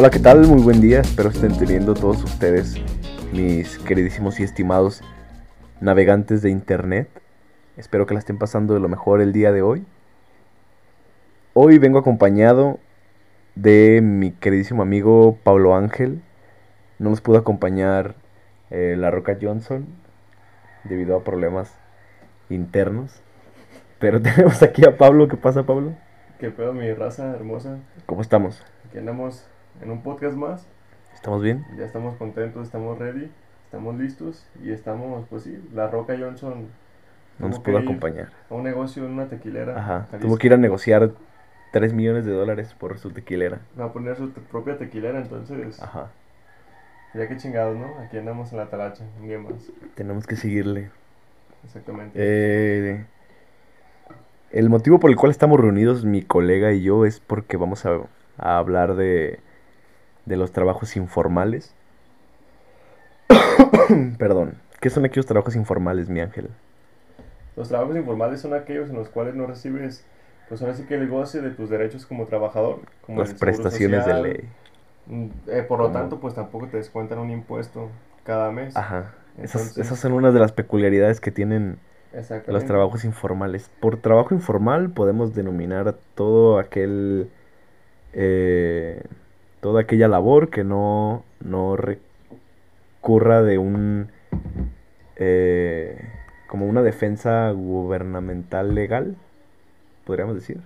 Hola, ¿qué tal? Muy buen día. Espero estén teniendo todos ustedes, mis queridísimos y estimados navegantes de internet. Espero que la estén pasando de lo mejor el día de hoy. Hoy vengo acompañado de mi queridísimo amigo Pablo Ángel. No nos pudo acompañar eh, la Roca Johnson debido a problemas internos. Pero tenemos aquí a Pablo. ¿Qué pasa, Pablo? ¿Qué pedo, mi raza hermosa? ¿Cómo estamos? Aquí andamos en un podcast más. ¿Estamos bien? Ya estamos contentos, estamos ready, estamos listos y estamos, pues sí, la Roca Johnson. No nos pudo acompañar. A un negocio en una tequilera. Ajá. Tuvo que ir a negociar 3 millones de dólares por su tequilera. Va a poner su propia tequilera, entonces. Ajá. Ya que chingados, ¿no? Aquí andamos en la talacha, día más. Tenemos que seguirle. Exactamente. Eh, el motivo por el cual estamos reunidos, mi colega y yo, es porque vamos a, a hablar de, de los trabajos informales. Perdón. ¿Qué son aquellos trabajos informales, mi ángel? Los trabajos informales son aquellos en los cuales no recibes, pues ahora sí que el goce de tus derechos como trabajador. Como Las prestaciones de ley. Mm, eh, por lo tanto, pues tampoco te descuentan un impuesto cada mes. Ajá. Esas, Entonces- esas son unas de las peculiaridades que tienen los trabajos informales. Por trabajo informal podemos denominar todo aquel, eh, toda aquella labor que no, no recurra de un, eh, como una defensa gubernamental legal, podríamos decir.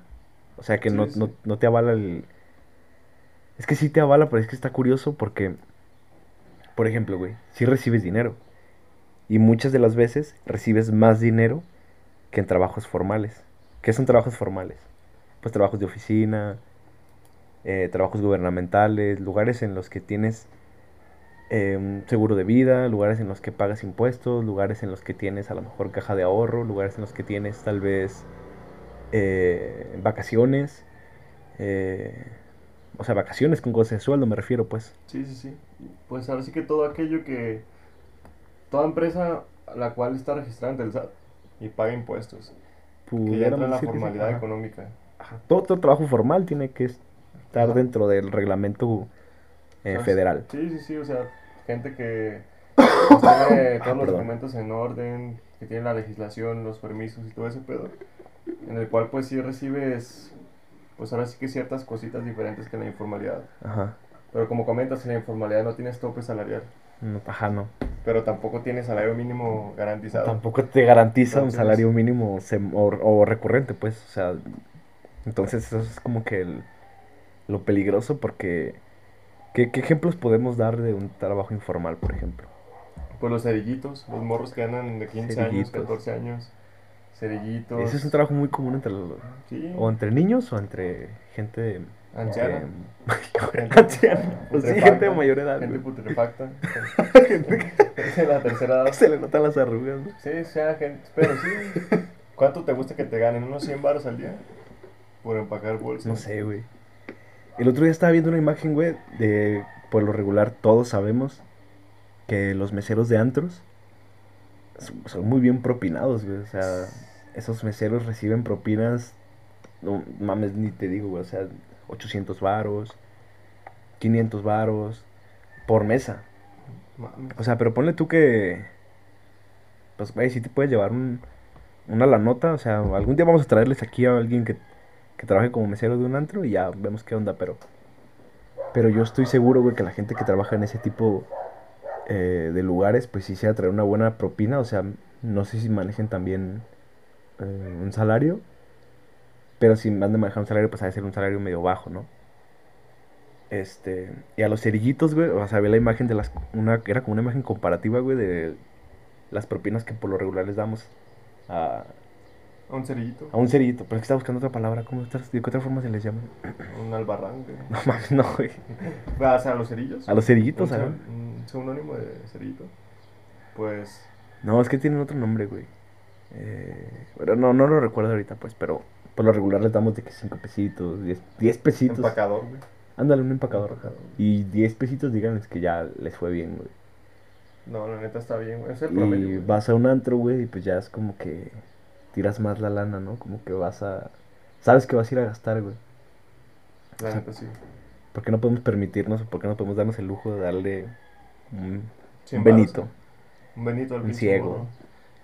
O sea que Sí, no, sí. no, no te avala el... Es que sí te avala, pero es que está curioso porque, por ejemplo, güey, si recibes dinero. Y muchas de las veces recibes más dinero que en trabajos formales. ¿Qué son trabajos formales? Pues trabajos de oficina, eh, trabajos gubernamentales, lugares en los que tienes eh, un seguro de vida, lugares en los que pagas impuestos, lugares en los que tienes a lo mejor caja de ahorro, lugares en los que tienes tal vez eh, vacaciones. eh, o sea, vacaciones con goce de sueldo me refiero, pues. Sí, sí, sí. Pues ahora sí que todo aquello que... Toda empresa a la cual está registrada ante el SAT y paga impuestos. Que ya entra en la formalidad económica. Ajá, Todo, todo trabajo formal tiene que estar Ajá. dentro del reglamento eh, federal. Sí, sí, sí. O sea, gente que pues, tiene todos los documentos en orden, que tiene la legislación, los permisos y todo ese pedo. En el cual pues sí recibes, pues ahora sí que ciertas cositas diferentes que en la informalidad. Ajá. Pero como comentas, en la informalidad no tienes tope salarial. No, ajá, no. Pero tampoco tienes salario mínimo garantizado. Tampoco te garantiza un salario mínimo sem- o, o recurrente, pues. O sea, entonces eso es como que el- lo peligroso porque... ¿qué, qué ejemplos podemos dar de un trabajo informal, por ejemplo? Pues los cerillitos, los morros que andan de 15 años, Cerillitos. 14 años. Cerillitos. Ese es un trabajo muy común entre los... Sí, O entre niños o entre gente... anciana. eh, Gente anciana. Pues sí, gente de mayor edad. Gente putrefacta. Es de la tercera edad. Se le notan las arrugas, ¿no? Sí, sea gente. Pero sí. ¿Cuánto te gusta que te ganen? ¿Unos 100 baros al día? Por empacar bolsas. No sé, güey. El otro día estaba viendo una imagen, güey, de por lo regular todos sabemos que los meseros de antros son, son muy bien propinados, güey. O sea, esos meseros reciben propinas, no mames, ni te digo, güey. O sea, 800 varos, 500 varos por mesa. Mames. O sea, pero ponle tú que, pues, güey, si te puedes llevar un, una la nota. O sea, algún día vamos a traerles aquí a alguien que, que trabaje como mesero de un antro y ya vemos qué onda, pero, pero yo estoy seguro, güey, que la gente que trabaja en ese tipo eh, de lugares, pues sí se va a traer una buena propina. O sea, no sé si manejen también eh, un salario, pero si van a manejar un salario, pues ha de ser un salario medio bajo, ¿no? Este, y a los cerillitos, güey, o sea, ve la imagen de las, una, era como una imagen comparativa, güey, de las propinas que por lo regular les damos a, Un cerillito. a un cerillito. Pero es que estaba buscando otra palabra, ¿cómo estás? ¿De qué otra forma se les llama? Un albarrán. güey. No mames, no, güey. O sea, a los cerillos. A los cerillitos, sin- un sinónimo de cerillito. Pues. No, es que tienen otro nombre, güey. Eh, pero no, no lo recuerdo ahorita, pues, pero por lo regular les damos de que 5 pesitos, 10, 10 pesitos. Empacador, güey. Ándale, un empacador. Empacador. Y 10 pesitos, díganles que ya les fue bien, güey. No, la neta está bien, güey. Es el Y promedio. güey. vas a un antro, güey, y pues ya es como que tiras más la lana, ¿no? Como que vas a... Sabes que vas a ir a gastar, güey. La neta sí. ¿Por qué no podemos permitirnos o por qué no podemos darnos el lujo de darle un, un Benito? Un Benito al Un ciego. morro.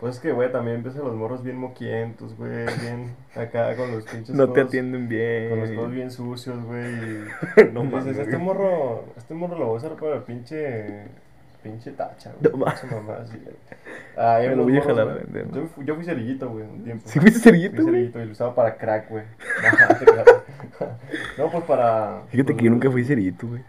Pues es que, güey, también empiezan los morros bien moquientos, güey, bien acá con los pinches No te atienden bien. Con los codos bien sucios, güey. No mames, este morro, este morro lo voy a usar para el pinche, pinche tacha, güey. No mamá, güey. Ah, Me lo voy a jalar a vender. Yo, fui- yo fui cerillito, güey, un tiempo. ¿Sí fuiste Fui cerillito, güey? cerillito y lo usaba para crack, güey. No, pues para... Fíjate pues, que yo nunca fui cerillito, güey.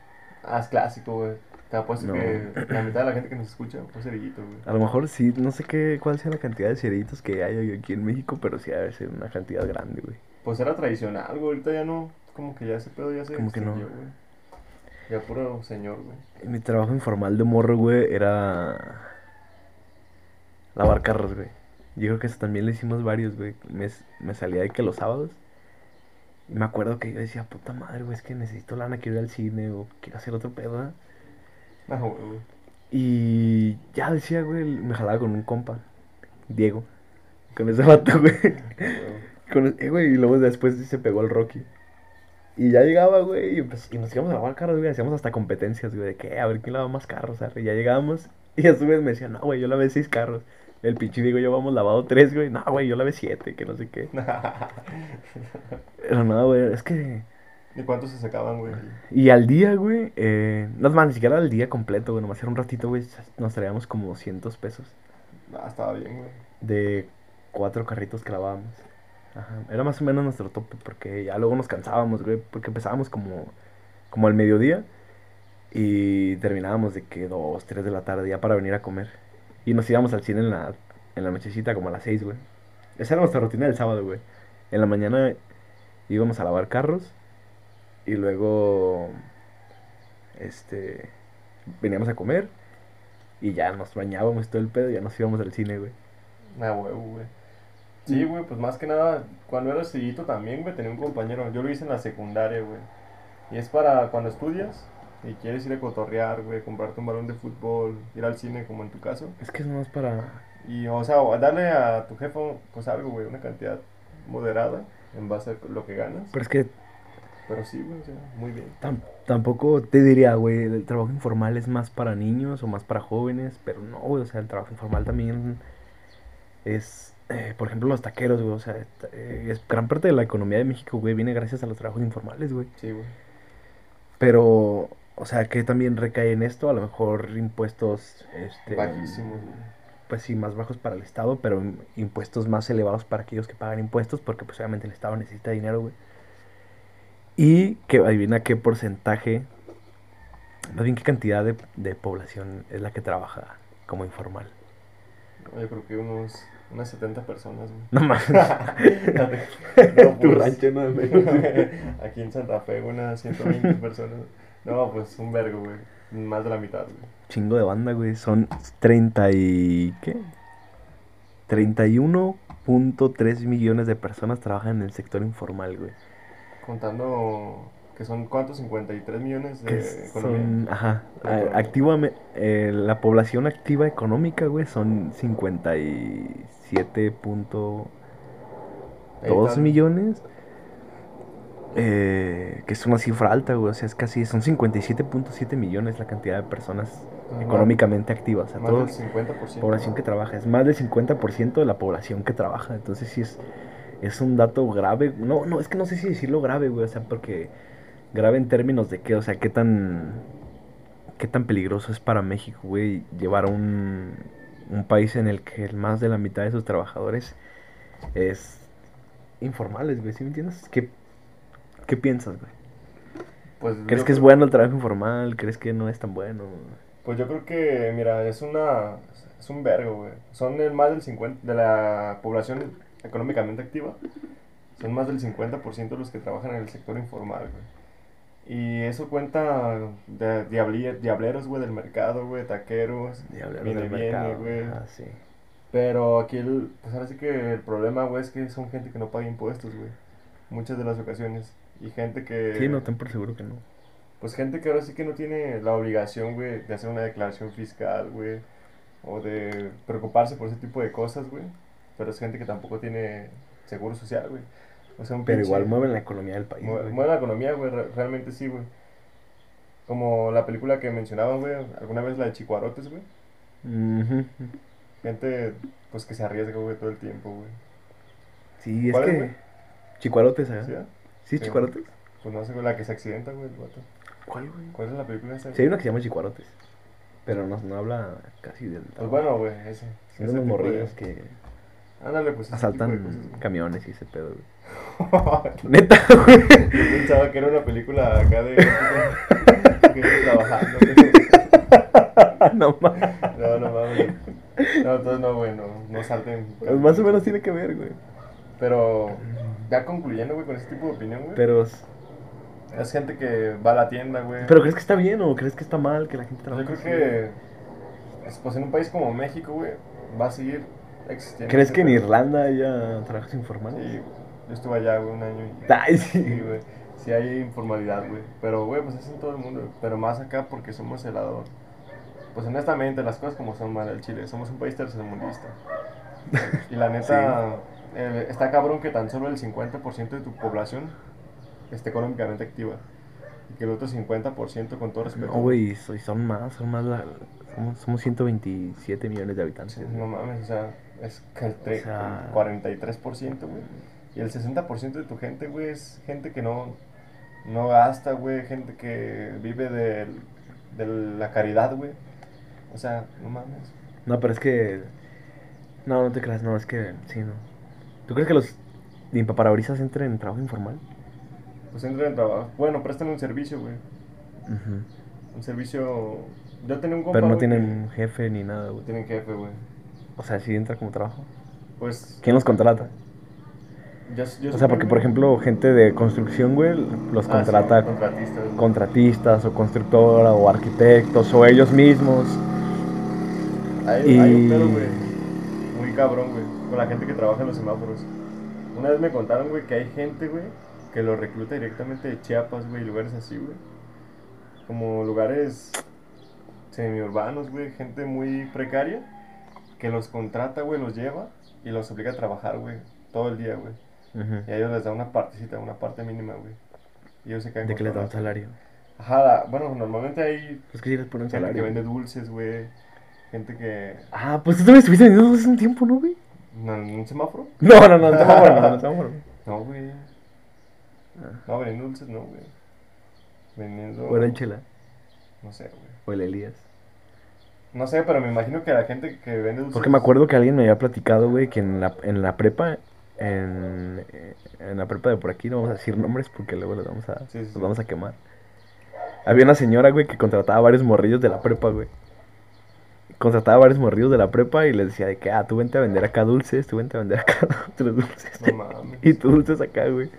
Ah, es clásico, güey. Te apuesto No. que la mitad de la gente que nos escucha fue cerillito, güey. A lo mejor sí, no sé qué, cuál sea la cantidad de cerillitos que hay aquí en México, pero sí debe ser una cantidad grande, güey. Pues era tradicional, güey. Ahorita ya no. Como que ya ese pedo ya se Como que no. extinguió, güey. Ya puro señor, güey. Mi trabajo informal de morro, güey, era lavar carros, güey. Yo creo que eso también lo hicimos varios, güey. Me, me salía de que los sábados. Y me acuerdo que yo decía, puta madre, güey, es que necesito lana, quiero ir al cine o quiero hacer otro pedo, ¿eh?". Ah, güey, güey. Y ya decía, güey, me jalaba con un compa, Diego. Con ese vato, güey. Güey. Con, eh, güey, y luego después se pegó el Rocky. Y ya llegaba, güey, y, pues, y nos íbamos a lavar carros, güey. Hacíamos hasta competencias, güey, de que, a ver quién lava más carros, ¿sabes? Y ya llegábamos, y a su vez me decían, no, güey, yo lavé seis carros. El pinche Diego y yo vamos lavado tres, güey. No, güey, yo lavé siete, que no sé qué. Pero no, güey, es que. ¿Y cuántos se sacaban, güey? Y al día, güey, eh, no más, ni siquiera al día completo, güey, nomás era un ratito, güey, nos traíamos como 200 pesos Ah, estaba bien, güey. de cuatro carritos que lavábamos. Ajá, era más o menos nuestro tope, porque ya luego nos cansábamos, güey, porque empezábamos como, como al mediodía y terminábamos de que dos, tres de la tarde ya para venir a comer. Y nos íbamos al cine en la, en la nochecita como a las seis, güey. Esa era nuestra rutina del sábado, güey. En la mañana íbamos a lavar carros y luego, este, veníamos a comer y ya nos bañábamos todo el pedo y ya nos íbamos al cine, güey. Ah, huevo, güey. Sí, güey, pues más que nada, cuando era cerillito también, güey, tenía un compañero. Yo lo hice en la secundaria, güey. Y es para cuando estudias y quieres ir a cotorrear, güey, comprarte un balón de fútbol, ir al cine, como en tu caso. Es que es más para... Y, o sea, darle a tu jefe, pues algo, güey, una cantidad moderada en base a lo que ganas. Pero es que Pero sí, güey, o sea, muy bien. tam- tampoco te diría, güey, el trabajo informal es más para niños o más para jóvenes, pero no, güey, o sea, el trabajo informal también es, eh, por ejemplo, los taqueros, güey, o sea, eh, es gran parte de la economía de México, güey, viene gracias a los trabajos informales, güey. Sí, güey. Pero, o sea, que también recae en esto, a lo mejor impuestos, este, Bajísimos, güey. pues sí, más bajos para el Estado, pero im- impuestos más elevados para aquellos que pagan impuestos, porque pues obviamente el Estado necesita dinero, güey. Y que adivina qué porcentaje, más bien qué cantidad de, de población es la que trabaja como informal. Yo creo que unos, unas 70 personas, güey. No mames. no, pues, tu rancho no menos. Aquí en Santa Fe, unas 120 personas. No, pues un vergo, güey. Más de la mitad, güey. Chingo de banda, güey. Son 30 y... ¿qué? 31.3 millones de personas trabajan en el sector informal, güey. Contando que son cuántos 53 millones de son, ajá, activa eh, la población activa económica, güey, son 56 7.2 millones. Eh, que es una cifra alta, güey. O sea, es casi, son 57.7 millones la cantidad de personas económicamente activas. O sea, más del 50%. Población que trabaja, es más del 50% de la población que trabaja. Entonces, sí es, es un dato grave. No, no, es que no sé si decirlo grave, güey. O sea, porque grave en términos de qué, o sea, qué tan, qué tan peligroso es para México, güey, llevar un, un país en el que más de la mitad de sus trabajadores es informales, güey, ¿sí me entiendes? ¿Qué, qué piensas, güey? Pues ¿Crees que es bueno el trabajo informal? ¿Crees que no es tan bueno? Pues yo creo que, mira, es una. Es un vergo, güey. Son el más del 50% de la población económicamente activa. Son más del 50% los que trabajan en el sector informal, güey. Y eso cuenta de diableros, güey, del mercado, güey, taqueros. Diableros viene, del viene, mercado. güey. Ah, sí. Pero aquí, el, pues ahora sí que el problema, güey, es que son gente que no paga impuestos, güey. Muchas de las ocasiones. Y gente que. Sí, no, ten por seguro que no. Pues gente que ahora sí que no tiene la obligación, güey, de hacer una declaración fiscal, güey, o de preocuparse por ese tipo de cosas, güey. Pero es gente que tampoco tiene seguro social, güey. O sea, un Pero pinche- igual mueven la economía del país. mue- güey. mueve la economía, güey, re- realmente sí, güey. Como la película que mencionaban, güey, alguna vez la de Chicuarotes, güey. Gente, pues que se arriesga, güey, todo el tiempo, güey. Sí, es ¿Cuál es, que. güey? Chicuarotes, ¿eh? ¿Sí? ah? ¿Sí, Sí, chicuarotes? Pues no sé, güey, la que se accidenta, güey, el vato. ¿Cuál, güey? ¿Cuál es la película esa? Sí, hay una que se llama Chicuarotes. Pero no, no habla casi del. Pues bueno, güey, ese. Son unos de- morrillos que Ándale, pues asaltan tipo de cosas, güey. camiones y ese pedo, güey. Neta, güey. Yo pensaba que era una película acá de. que trabajando, no mames. No, no mames. No, entonces no, güey, no, no salten. Pues más o menos tiene que ver, güey. Pero, ya concluyendo, güey, con ese tipo de opinión, güey. Pero, Es gente que va a la tienda, güey. pero ¿crees que está bien o crees que está mal que la gente Yo trabaje creo así? que, es- pues en un país como México, güey, va a seguir ¿Crees que en. Irlanda haya trabajos informales? Sí. Yo estuve allá, güey, un año y... Ay, Sí, sí. güey. Sí hay informalidad, güey. Pero, güey, pues es en todo el mundo. güey. Pero más acá porque somos el lado... Pues honestamente, las cosas como son mal el Chile. Somos un país tercermundista. Y la neta, eh, está cabrón que tan solo el 50% de tu población esté económicamente activa. Y que el otro 50%, con todo respeto... No, güey, so- son más, son más, la- somos, somos 127 millones de habitantes. Sí, no mames, o sea, es que el, O sea- el 43%, güey. Y el 60% de tu gente, güey, es gente que no, no gasta, güey, gente que vive de, de la caridad, güey. O sea, no mames. No, pero es que. No, no te creas, no, es que. Sí, no. ¿Tú crees que los limpaparabrisas entren en trabajo informal? Pues entran en trabajo. Bueno, prestan un servicio, güey. Un servicio... Yo tenía un compa, Pero no tienen jefe ni nada, güey. Tienen jefe, güey. O sea, sí entra como trabajo. Pues... ¿Quién los contrata? yo- yo O sea, porque por ejemplo, gente de construcción, güey, los Ah, sí, contrata contratistas, o constructora o arquitectos o ellos mismos. Hay, Y- hay un pedo, güey. Muy cabrón, güey. Con la gente que trabaja en los semáforos. Una vez me contaron, güey, que hay gente, güey, que lo recluta directamente de Chiapas, güey, lugares así, güey. Como lugares semiurbanos, güey. Gente muy precaria. Que los contrata, güey, los lleva y los obliga a trabajar, güey. Todo el día, güey. Ujú. Y a ellos les da una partecita, una parte mínima, güey. Y ellos se quedan De que les dan eso. salario. Ajá, la- bueno, normalmente hay Es que les ponen gente que salario. vende dulces, güey. Gente que... Ah, pues tú también estuviste vendiendo hace un tiempo, ¿no, güey? ¿No, ¿En un semáforo? No, no, no, no, no, no, no, no. No, güey. No, vendiendo dulces, no, güey. Vendiendo. O era el Chela, No sé, güey. o el Elías. No sé, pero me imagino que la gente que vende dulces. Porque me acuerdo que alguien me había platicado, güey, que en la, en la prepa, en, en la prepa de por aquí, no vamos a decir nombres porque luego los vamos a, Sí, sí, los vamos a quemar. Había una señora, güey, que contrataba varios morrillos de la prepa, güey. Contrataba varios morrillos de la prepa y les decía de que, ah, tú vente a vender acá dulces, tú vente a vender acá otros dulces. No mames. y tú dulces acá, güey.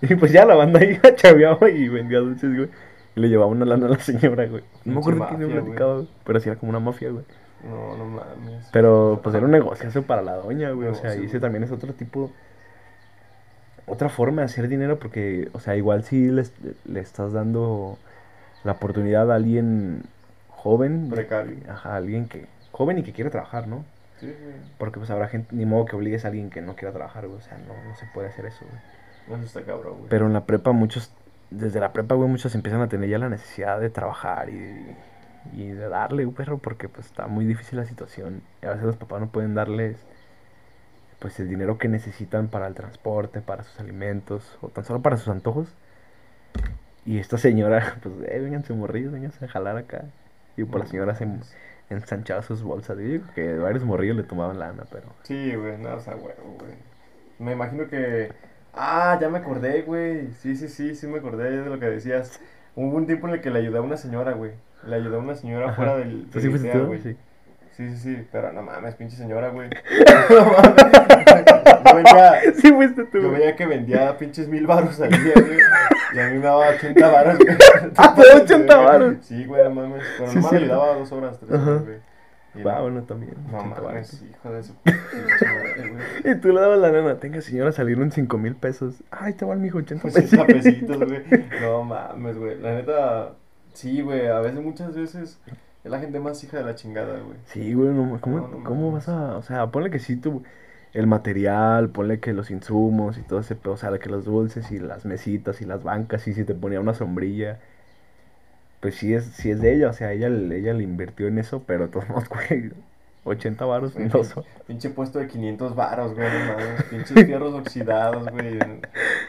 Y pues ya la banda ahí chaveaba y vendía dulces, güey. Y le llevaba una lana a la señora, güey. No me acuerdo quién me platicaba, güey. Pero sí era como una mafia, güey. No, no mames. Pero pues era un negociazo para la doña, güey. O sea, y ese también es otro tipo. Otra forma de hacer dinero porque, o sea, igual si le, le estás dando la oportunidad a alguien joven. de- Precario. Ajá, alguien que. Joven y que quiere trabajar, ¿no? Sí, güey. Porque pues habrá gente, ni modo que obligues a alguien que no quiera trabajar, güey. O sea, no, no se puede hacer eso, güey. No, eso está cabrón, güey. Pero en la prepa muchos, desde la prepa, güey, muchos empiezan a tener ya la necesidad de trabajar y, y de darle, güey, perro, porque pues está muy difícil la situación. Y a veces los papás no pueden darles, pues, el dinero que necesitan para el transporte, para sus alimentos, o tan solo para sus antojos. Y esta señora, pues, eh, vénganse morrillos, vénganse a jalar acá. Y pues la señora se ensanchaba sus bolsas. Yo digo que varios morrillos le tomaban lana, pero... Sí, güey, no, o sea, huevo, güey. Me imagino que. Ah, ya me acordé, güey. Sí, sí, sí, sí me acordé de lo que decías. Hubo un tiempo en el que le ayudé a una señora, güey. Le ayudé a una señora Ajá. fuera del. ¿Tú sí fuiste tú? güey. Sí. Sí, sí, sí, pero no mames, pinche señora, güey. No mames. Yo veía, Sí fuiste tú, yo veía que vendía pinches mil baros al día, güey. Y a mí me daba 80 baros, güey. Ah, te daba 80 varos. Sí, güey, no mames. Pero Sí, nomás me cierto. ayudaba dos horas, tres Ajá. horas, güey. Bueno, también. No 80 varos. mames, hijo de su. Y tú le dabas la nana, tenga señora, salieron 5 mil pesos. Ay, te van, mijo, 80 pesos. 80 pesitos, güey. No mames, güey. La neta, sí, güey. A veces, muchas veces, es la gente más hija de la chingada, güey. Sí, güey, no, ¿cómo, No, no cómo vas a...? O sea, ponle que sí, tú, el material, ponle que los insumos y todo ese pedo, o sea, que los dulces y las mesitas y las bancas y si te ponía una sombrilla. Pues sí es, sí es de ella, o sea, ella, ella le invirtió en eso, pero de todos modos, güey, 80 varos, Güey, no son. Pinche puesto de 500 varos, güey, no mames. Pinches fierros oxidados, güey.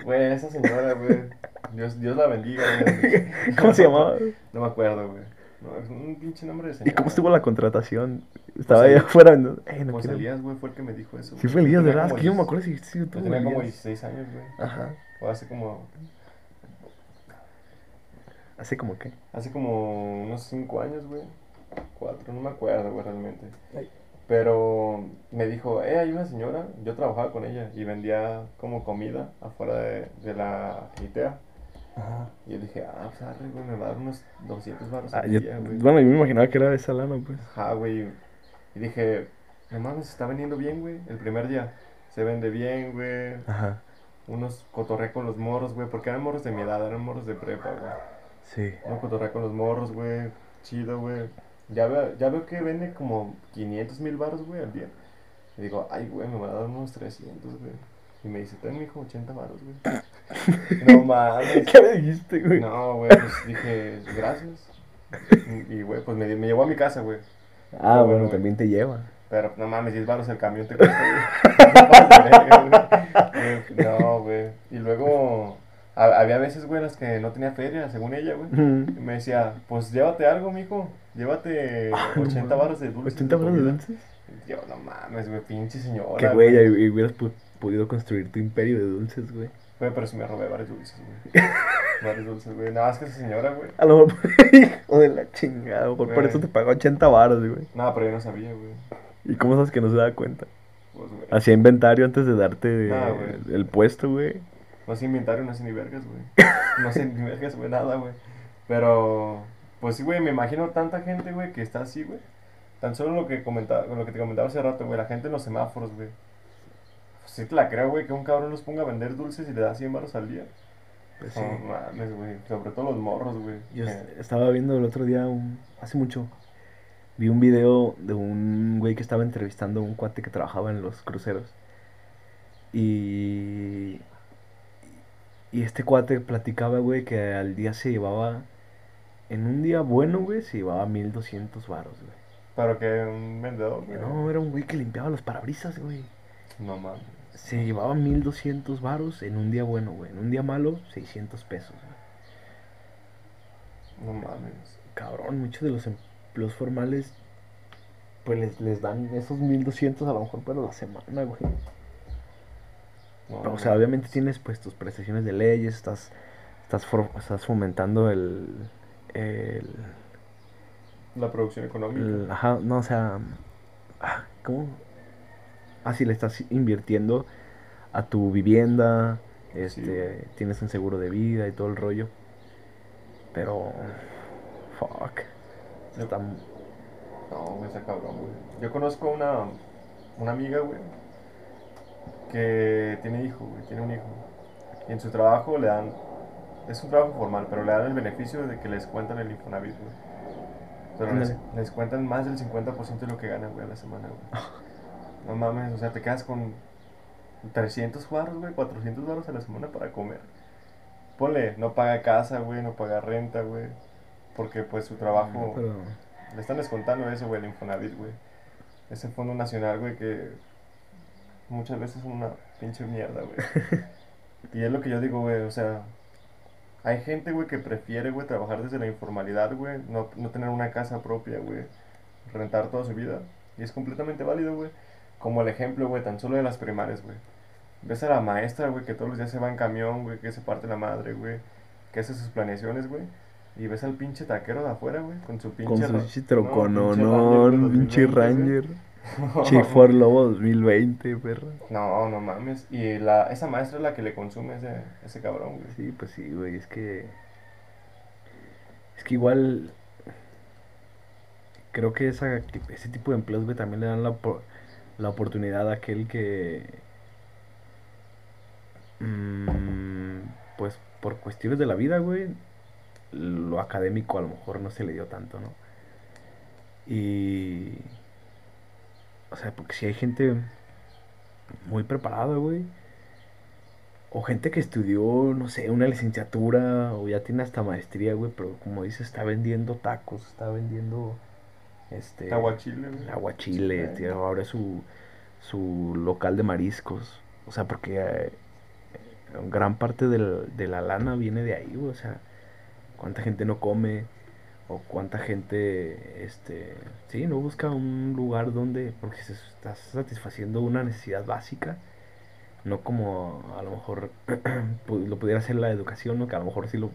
Güey, esa señora, güey. Dios, Dios la bendiga, güey. ¿Cómo se llamaba? No me acuerdo, güey. No, es un pinche nombre de ¿Y señora. cómo estuvo la contratación? Estaba ahí Elías- afuera, no, eh, no Pues quiero- Elías, güey, fue el que me dijo eso. Sí fue Elías, ¿verdad? Es que yo no me acuerdo si sí tuvo tenía como Elías. 16 años, güey. Ajá. O hace como. ¿Hace como qué? Hace como unos 5 años, güey. 4, no me acuerdo, güey, realmente. Ay. Pero me dijo, eh, hay una señora, yo trabajaba con ella y vendía como comida afuera de, de la ITEA. Ajá. Y yo dije, ah, pues arre, güey, me va a dar unos 200 baros Ah, yo- día, güey. bueno, yo me imaginaba que era de esa lana, pues. Ajá, güey. Y dije, no mames, se está vendiendo bien, güey. El primer día se vende bien, güey. Ajá. Unos cotorré con los morros, güey, porque eran morros de mi edad, eran morros de prepa, güey. Sí. Uno cotorrea con los morros, güey. Chido, güey. Ya veo, ya veo que vende como 500 mil baros, güey, al día. Y digo, ay, güey, me va a dar unos 300, güey. Y me dice, ten, mijo, 80 baros, güey. no mames. ¿Qué me dijiste, güey? No, güey, pues dije, gracias. Y, güey, pues me, me llevó a mi casa, güey. Ah, No, bueno, güey. también te lleva. Pero no mames, 10 baros el camión te cuesta, güey. No güey. Y luego, había veces, güey, las que no tenía feria, según ella, güey. Y me decía, pues llévate algo, mijo. Llévate Ah, no 80 mames. baros de dulces. 80 baros de comida". dulces. Yo, no mames, güey, pinche señora. Qué güey, ya hu- hubieras podido construir tu imperio de dulces, güey. Güey, pero sí me robé varios dulces, güey. varios dulces, güey. Nada más que esa señora, güey. A lo mejor, hijo de la chingada, por, por Güey. eso te pagó 80 varos, güey. No, pero yo no sabía, güey. ¿Y cómo sabes que no se da cuenta? Pues, güey. Hacía inventario antes de darte Nah, güey. el puesto, güey. No sé inventario, no sé ni vergas, güey. No sé ni vergas, güey, nada, güey. Pero, pues sí, güey, me imagino tanta gente, güey, que está así, güey. Tan solo lo que comentaba, lo que te comentaba hace rato, güey, la gente en los semáforos, güey. Pues sí te la creo, güey, que un cabrón los ponga a vender dulces y le da 100 baros al día. Pues sí. No mames, güey. Sobre todo los morros, güey. Yo es- estaba viendo el otro día, un, hace mucho, vi un video de un güey que estaba entrevistando a un cuate que trabajaba en los cruceros. Y, y este cuate platicaba, güey, que al día se llevaba, en un día bueno, güey, se llevaba 1200 varos, güey. Pero que un vendedor, güey. No, era un güey que limpiaba los parabrisas, güey. No mames. Se llevaba 1200 varos en un día bueno, güey. En un día malo, 600 pesos, güey. No mames. Cabrón, muchos de los empleos formales, pues les, les dan esos 1200 a lo mejor para la semana, güey. No, o sea, obviamente tienes pues tus prestaciones de leyes, estás, estás, for- estás fomentando el, el, La producción económica. el- ajá, no, o sea, ah, ¿cómo? Ah, sí, le estás invirtiendo a tu vivienda, este, tienes un seguro de vida y todo el rollo. Pero, fuck, Yo- está, No, está cabrón, güey. Yo conozco una, una amiga, güey, que tiene hijo, güey, tiene un hijo. Y en su trabajo le dan, es un trabajo formal, pero le dan el beneficio de que les cuentan el Infonavit, güey. Pero les, cuentan más del 50% de lo que ganan, güey, a la semana, güey. No mames, o sea, te quedas con 300 baros, güey, 400 baros a la semana para comer. Ponle, no paga casa, güey, no paga renta, güey. Porque pues su trabajo... pero... Le están descontando eso, güey, el Infonavit, güey. Ese fondo nacional, güey, que muchas veces es una pinche mierda, güey. y es lo que yo digo, güey, o sea, hay gente, güey, que prefiere, güey, trabajar desde la informalidad, güey, no, no tener una casa propia, güey, rentar toda su vida. Y es completamente válido, güey. Como el ejemplo, güey, tan solo de las primarias, güey. Ves a la maestra, güey, que todos los días se va en camión, güey, que se parte la madre, güey, que hace sus planeaciones, güey. Y ves al pinche taquero de afuera, güey, con su pinche... Con su pinche no, pinche Ranger, Ranger. Güey, Chick for Lobo 2020, perro. No, no mames. Y la, esa maestra es la que le consume ese, ese cabrón, güey. Sí, pues sí, güey, es que... Es que igual... Creo que esa, ese tipo de empleos, güey, también le dan la, la oportunidad a aquel que... mm, pues por cuestiones de la vida, güey, lo académico a lo mejor no se le dio tanto, ¿no? Y... O sea, porque si hay gente muy preparada, güey. O gente que estudió, no sé, una licenciatura o ya tiene hasta maestría, güey, pero como dice, está vendiendo tacos, está vendiendo este Aguachile, güey. aguachile, Sí, tío, ahora su su local de mariscos. O sea, porque eh, gran parte del- de la lana viene de ahí, güey, o sea, cuánta gente no come o cuánta gente este sí, no busca un lugar donde porque se está satisfaciendo una necesidad básica no como a lo mejor lo pudiera hacer la educación, ¿no? Que a lo mejor sí lo,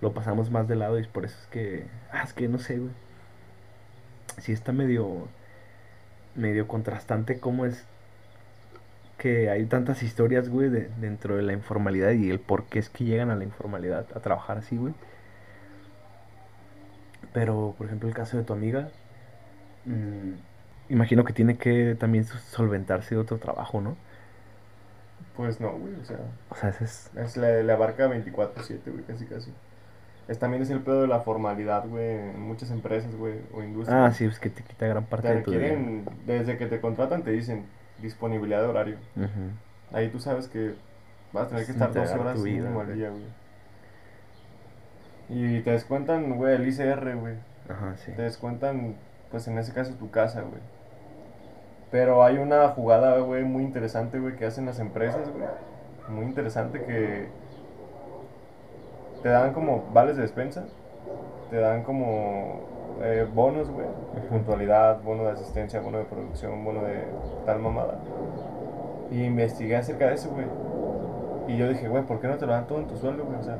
lo pasamos más de lado y por eso es que, ah, es que no sé, güey. Sí está medio, medio contrastante cómo es que hay tantas historias, güey, de- dentro de la informalidad y el por qué es que llegan a la informalidad a trabajar así, güey. Pero, por ejemplo, el caso de tu amiga, mm, imagino que tiene que también solventarse de otro trabajo, ¿no? Pues no, güey, o sea, O sea, ese es... es, le, le abarca 24/7, güey, casi casi. Es, también es el pedo de la formalidad, güey, en muchas empresas, güey, o industrias. Ah, sí, es que te quita gran parte Te de tu día. desde que te contratan te dicen disponibilidad de horario. Ahí tú sabes que vas a tener que Es estar 12 integrar horas tu vida, mínimo al día, güey. Y te descuentan, güey, el ICR, güey. Ajá, sí. Te descuentan, pues en ese caso, tu casa, güey. Pero hay una jugada, güey, muy interesante, güey, que hacen las empresas, güey. Muy interesante que te dan como vales de despensa, te dan como eh, bonos, güey. Puntualidad, bono de asistencia, bono de producción, bono de tal mamada. Y investigué acerca de eso, güey. Y yo dije, güey, ¿por qué no te lo dan todo en tu sueldo, güey? O sea,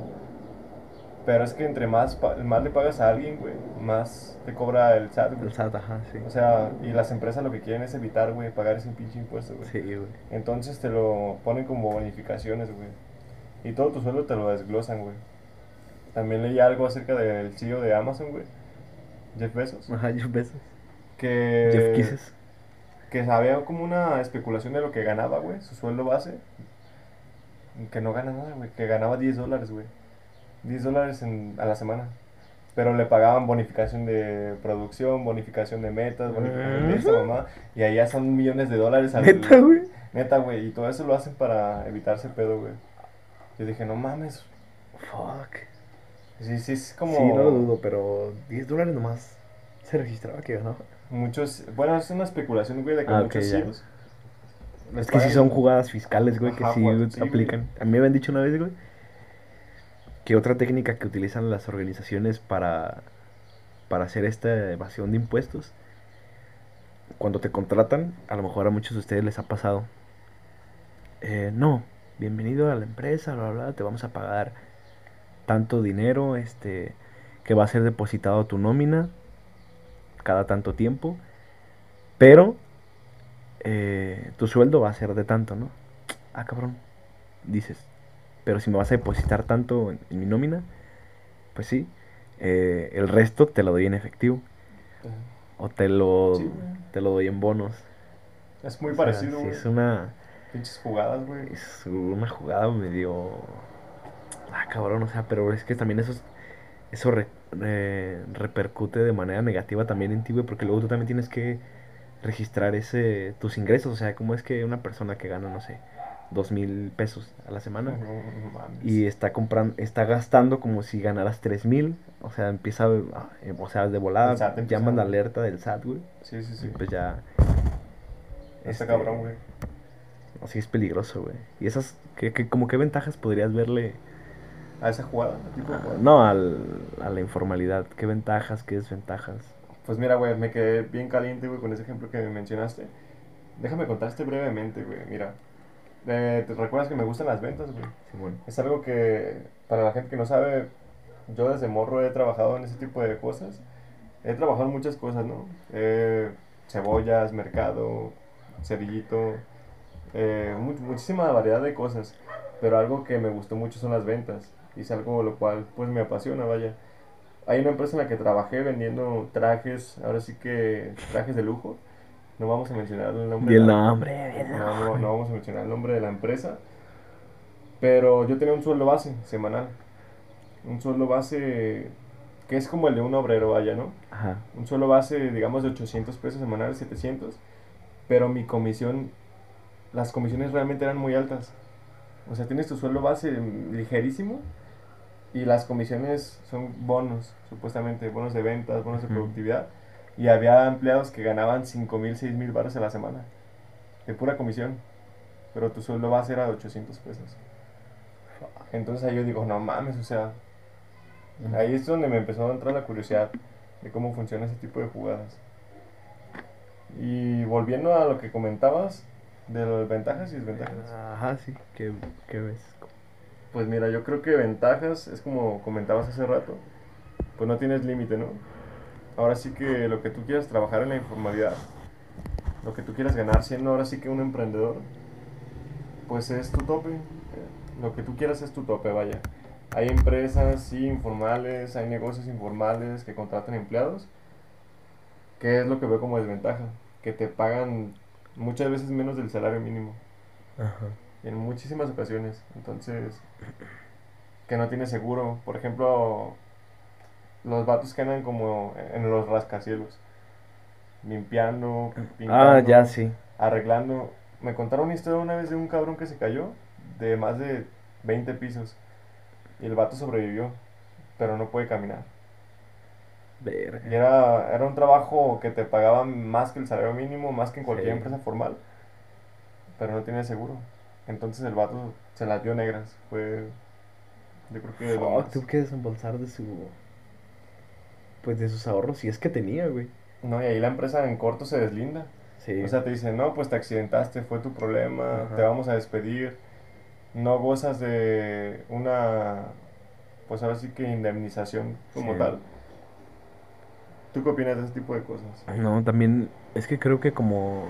pero es que entre más, más le pagas a alguien, güey, más te cobra el SAT, güey. El SAT, ajá, sí. O sea, y las empresas lo que quieren es evitar, güey, pagar ese pinche impuesto, güey. Sí, güey. Entonces te lo ponen como bonificaciones, güey. Y todo tu sueldo te lo desglosan, güey. También leí algo acerca del CEO de Amazon, güey. Jeff Bezos. Ajá, Jeff Bezos. Que, Jeff Kisses. que había como una especulación de lo que ganaba, güey, su sueldo base. Que no gana nada, güey. Que ganaba 10 dólares, güey. 10 dólares en- a la semana. Pero le pagaban bonificación de producción, bonificación de metas, bonificación de esta mamá. Y allá son millones de dólares al Neta, güey. Neta, güey. Y todo eso lo hacen para evitarse pedo, güey. Yo dije, no mames. Fuck. Sí, sí, es como. Sí, no lo dudo, pero 10 dólares nomás se registraba que ganaba. Muchos. Bueno, es una especulación, güey, de que Ah, muchos. CEOs les Es que sí son jugadas fiscales, güey, que sí güey, güey, sí, güey. aplican. A mí me habían dicho una vez, güey, que otra técnica que utilizan las organizaciones para, para hacer esta evasión de impuestos, cuando te contratan, a lo mejor a muchos de ustedes les ha pasado, eh, no, bienvenido a la empresa, bla, bla, te vamos a pagar tanto dinero, este, que va a ser depositado a tu nómina cada tanto tiempo, pero eh, tu sueldo va a ser de tanto, ¿no? Ah, cabrón, dices, pero si me vas a depositar tanto en, en mi nómina, pues sí, eh, el resto te lo doy en efectivo o te lo, Sí, te lo doy en bonos. Es muy O sea, parecido, sí, es una, Pinches jugadas, güey. es una jugada medio... Ah, cabrón, o sea, pero es que también eso, es- eso re- re- repercute de manera negativa también en ti, güey, porque luego tú también tienes que registrar ese, tus ingresos, o sea, cómo es que una persona que gana, no sé, dos mil pesos a la semana No, no mames. y está comprando, está gastando como si ganaras tres mil, o sea, empieza, a- o sea, de volada llaman la alerta del SAT, güey, Sí, sí, y sí. pues ya... Está este, cabrón, güey. Así es peligroso, güey. ¿Y esas, qué, qué- como qué ventajas podrías verle? A esa jugada, tipo de jugada. No, al, a la informalidad. ¿Qué ventajas, qué desventajas? Pues mira, güey, me quedé bien caliente, güey, con ese ejemplo que me mencionaste. Déjame contarte brevemente, güey. Mira, eh, ¿te recuerdas que me gustan las ventas, güey? Es algo que, para la gente que no sabe, yo desde morro he trabajado en ese tipo de cosas. He trabajado en muchas cosas, ¿no? Eh, cebollas, mercado, cerillito, eh, mu- muchísima variedad de cosas. Pero algo que me gustó mucho son las ventas. Y es algo lo cual, pues, me apasiona, vaya. Hay una empresa en la que trabajé vendiendo trajes, ahora sí que trajes de lujo. No vamos a mencionar el nombre. El de la- nombre, no, no, no vamos a mencionar el nombre de la empresa. Pero yo tenía un sueldo base semanal. Un sueldo base que es como el de un obrero, vaya, ¿no? Ajá. Un sueldo base, digamos, de 800 pesos semanales, 700. Pero mi comisión, las comisiones realmente eran muy altas. O sea, tienes tu sueldo base ligerísimo y las comisiones son bonos, supuestamente, bonos de ventas, bonos de productividad. Y había empleados que ganaban 5 mil, 6 mil baros a la semana, de pura comisión. Pero tu sueldo base era de 800 pesos. Entonces ahí yo digo, no mames, o sea, ahí es donde me empezó a entrar la curiosidad de cómo funciona ese tipo de jugadas. Y volviendo a lo que comentabas de las ventajas y desventajas. Ajá, sí, ¿qué, qué ves? Pues mira, yo creo que ventajas es como comentabas hace rato, pues no tienes límite, ¿no? Ahora sí que lo que tú quieras trabajar en la informalidad, lo que tú quieras ganar siendo ahora sí que un emprendedor, pues es tu tope. Eh, Lo que tú quieras es tu tope, vaya. Hay empresas, sí, informales, hay negocios informales que contratan empleados. ¿Qué es lo que veo como desventaja? Que te pagan muchas veces menos del salario mínimo Ajá. en muchísimas ocasiones. Entonces, que no tiene seguro. Por ejemplo, los vatos que andan como en los rascacielos, limpiando, pintando, Ah, ya, sí. arreglando. Me contaron una historia una vez de un cabrón que se cayó de más de 20 pisos y el vato sobrevivió, pero no puede caminar. Y Verga. era, era un trabajo que te pagaban más que el salario mínimo, más que en cualquier Sí. empresa formal, pero no tenía seguro. Entonces el vato se las dio negras. Fue, yo creo que Fuck, tuvo que desembolsar de su. Pues de sus ahorros, si es que tenía, güey. No, y ahí la empresa en corto se deslinda. Sí. O sea, te dicen, no, pues te accidentaste, fue tu problema, Ajá. te vamos a despedir. No gozas de una, pues ahora sí que indemnización como Sí. tal. ¿Tú qué opinas de ese tipo de cosas? No, también es que creo que como,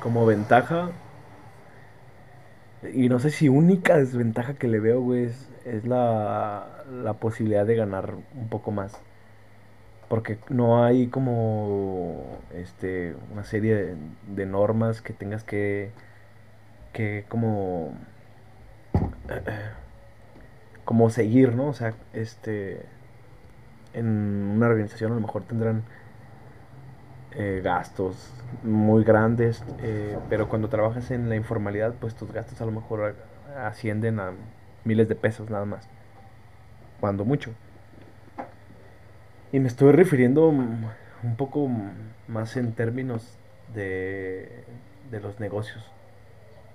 como ventaja, y no sé si única desventaja que le veo, güey, es, es la, la posibilidad de ganar un poco más. Porque no hay como este una serie de, normas que tengas que, que como, como seguir, ¿no? O sea, este, en una organización a lo mejor tendrán eh, gastos muy grandes, eh, pero cuando trabajas en la informalidad, pues tus gastos a lo mejor ascienden a miles de pesos nada más, cuando mucho. Y me estoy refiriendo un poco más en términos de, de los negocios.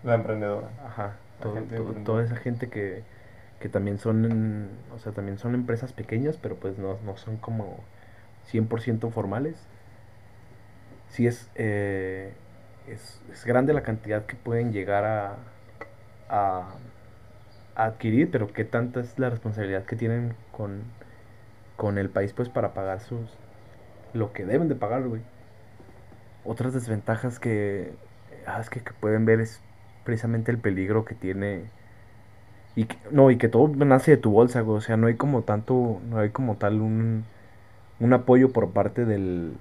La emprendedora. Ajá, La todo- gente todo- emprendedora. toda esa gente que, que también son, o sea, también son empresas pequeñas, pero pues no, no son como 100% formales. Sí es, eh, es, es grande la cantidad que pueden llegar a, a, a adquirir, pero qué tanta es la responsabilidad que tienen con, con el país pues para pagar sus lo que deben de pagar, güey. Otras desventajas que, ah, es que, que pueden ver es precisamente el peligro que tiene y que- no y que todo nace de tu bolsa, güey. O sea, no hay como tanto, no hay como tal un, un apoyo por parte del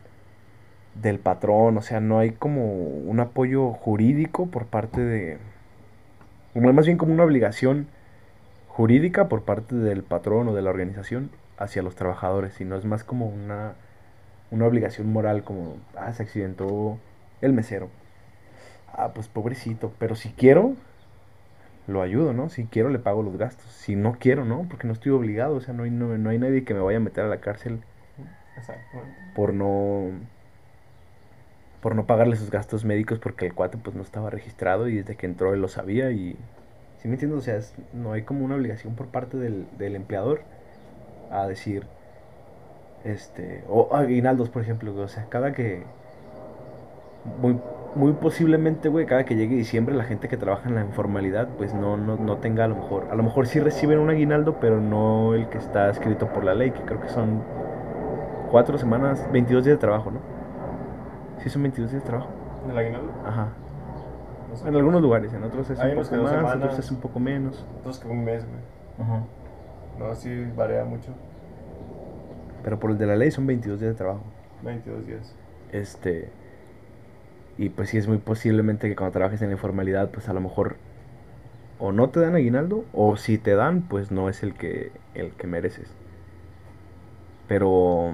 del patrón, o sea, no hay como un apoyo jurídico por parte de más bien como una obligación jurídica por parte del patrón o de la organización hacia los trabajadores, sino es más como una una obligación moral como ah, se accidentó el mesero. Ah, pues pobrecito, pero si quiero lo ayudo, ¿no? Si quiero le pago los gastos. Si no quiero, ¿no? Porque no estoy obligado, o sea, no hay, no, no hay nadie que me vaya a meter a la cárcel por no por no pagarle sus gastos médicos porque el cuate pues no estaba registrado y desde que entró él lo sabía y ¿sí me entiendes? O sea, es- no hay como una obligación por parte del, del empleador a decir este o aguinaldos, por ejemplo, güey, o sea, cada que muy muy posiblemente, güey, cada que llegue diciembre la gente que trabaja en la informalidad pues no, no, no tenga a lo mejor, a lo mejor sí reciben un aguinaldo, pero no el que está escrito por la ley, que creo que son cuatro semanas, 22 días de trabajo, ¿no? Sí, son 22 días de trabajo. ¿El aguinaldo? Ajá. No sé. En algunos lugares, en otros es Hay un poco más, semanas. otros es un poco menos. Otros que un mes, güey. Ajá. No, sí varía mucho. Pero por el de la ley son 22 días de trabajo. 22 días. Este. Y pues sí es muy posiblemente que cuando trabajes en la informalidad, pues a lo mejor o no te dan aguinaldo, o si te dan, pues no es el que, el que mereces. Pero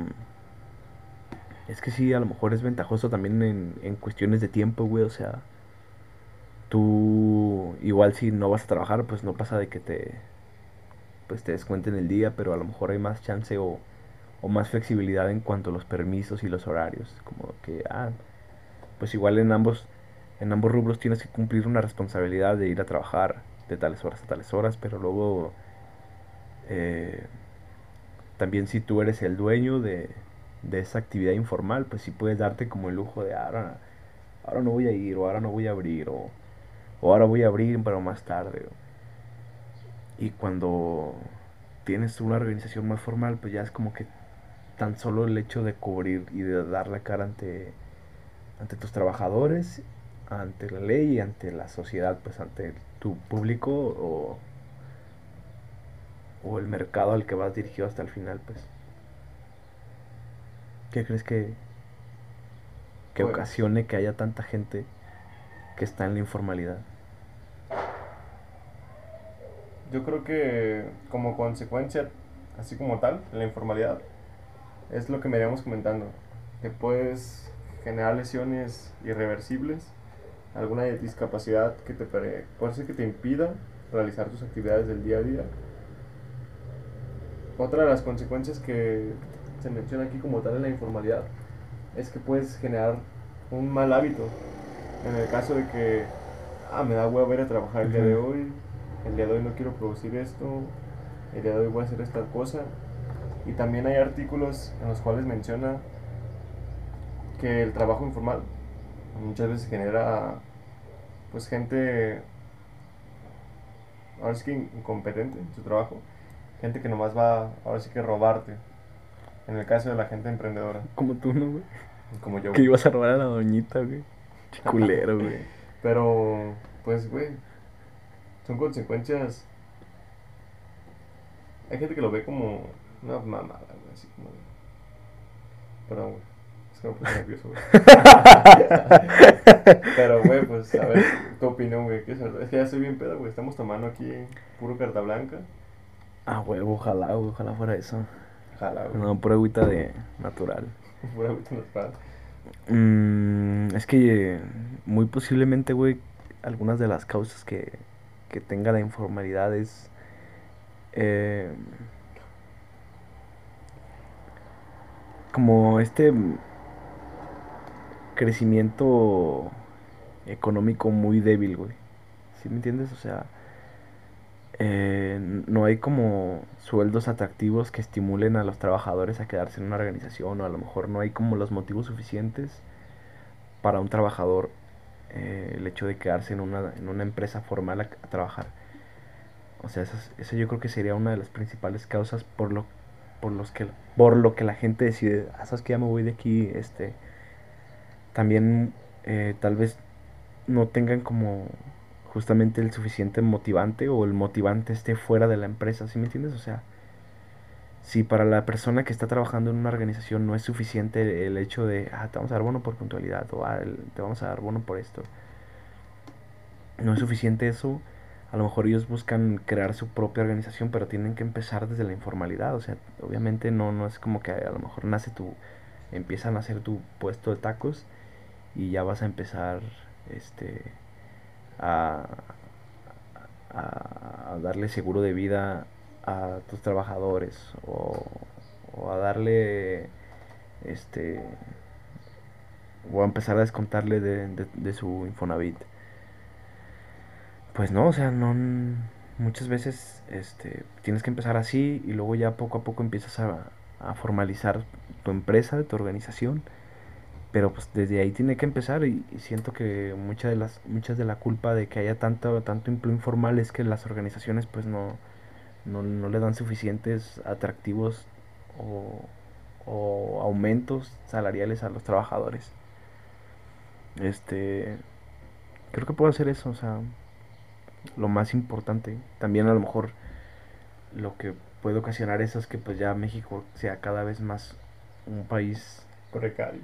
es que sí, a lo mejor es ventajoso también en, en cuestiones de tiempo, güey. O sea, tú igual si no vas a trabajar, pues no pasa de que te pues te descuenten el día, pero a lo mejor hay más chance o, o más flexibilidad en cuanto a los permisos y los horarios, como que ah, pues igual en ambos en ambos rubros tienes que cumplir una responsabilidad de ir a trabajar de tales horas a tales horas, pero luego eh, también si tú eres el dueño de, de esa actividad informal, pues sí puedes darte como el lujo de ahora, ahora no voy a ir, o ahora no voy a abrir, o, o ahora voy a abrir, pero más tarde. Y cuando tienes una organización más formal, pues ya es como que tan solo el hecho de cubrir y de dar la cara ante, ante tus trabajadores, ante la ley y ante la sociedad, pues ante tu público o, o el mercado al que vas dirigido hasta el final, pues. ¿Qué crees que, que Pues- ocasione que haya tanta gente que está en la informalidad? Yo creo que como consecuencia, así como tal, la informalidad, es lo que me iríamos comentando, que puedes generar lesiones irreversibles, alguna discapacidad que te puede ser que te impida realizar tus actividades del día a día. Otra de las consecuencias que se menciona aquí como tal en la informalidad es que puedes generar un mal hábito. En el caso de que, ah, me da huevo ir a trabajar el día de hoy, el día de hoy no quiero producir esto, el día de hoy voy a hacer esta cosa. Y también hay artículos en los cuales menciona que el trabajo informal muchas veces genera pues gente ahora sí que incompetente en su trabajo, gente que nomás va ahora sí que robarte. En el caso de la gente emprendedora, Como tú, ¿no, güey? como yo. Que ibas a robar a la doñita, güey. Chiculero, güey. Pero, pues, güey, son consecuencias. Hay gente que lo ve como una mamada, güey, así como. de- Perdón, güey. Es que me puse nervioso, güey. Pero, güey, pues, a ver, tu opinión, güey. ¿qué es, es que ya estoy bien pedo, güey. Estamos tomando aquí puro carta blanca. Ah, huevo, ojalá, güey, ojalá fuera eso. Jala, güey. No, pura agüita de natural. Pura agüita natural. Mm, es que eh, muy posiblemente, güey, algunas de las causas que, que tenga la informalidad es eh, como este crecimiento económico muy débil, güey. ¿Sí me entiendes? O sea, eh, no hay como sueldos atractivos que estimulen a los trabajadores a quedarse en una organización o a lo mejor no hay como los motivos suficientes para un trabajador eh, el hecho de quedarse en una, en una empresa formal a, trabajar. O sea, esa, es- esa yo creo que sería una de las principales causas por lo, por los que, por lo que la gente decide, ah, sabes que ya me voy de aquí, este, también eh, tal vez no tengan como justamente el suficiente motivante o el motivante esté fuera de la empresa, ¿sí me entiendes? O sea, si para la persona que está trabajando en una organización no es suficiente el hecho de, ah, te vamos a dar bono por puntualidad o ah, te vamos a dar bono por esto, no es suficiente eso, a lo mejor ellos buscan crear su propia organización, pero tienen que empezar desde la informalidad, o sea, obviamente no, no es como que a lo mejor nace tu, empieza a nacer tu puesto de tacos y ya vas a empezar, este, a, a, a darle seguro de vida a tus trabajadores o, o a darle este o a empezar a descontarle de, de, su Infonavit. Pues no o sea no muchas veces este tienes que empezar así y luego ya poco a poco empiezas a, a formalizar tu empresa tu organización. Pero pues desde ahí tiene que empezar y, siento que muchas de las muchas de la culpa de que haya tanto tanto empleo informal es que las organizaciones pues no no, no le dan suficientes atractivos o, o aumentos salariales a los trabajadores este creo que puedo hacer eso o sea lo más importante también a lo mejor lo que puede ocasionar eso es que pues ya México sea cada vez más un país Precario.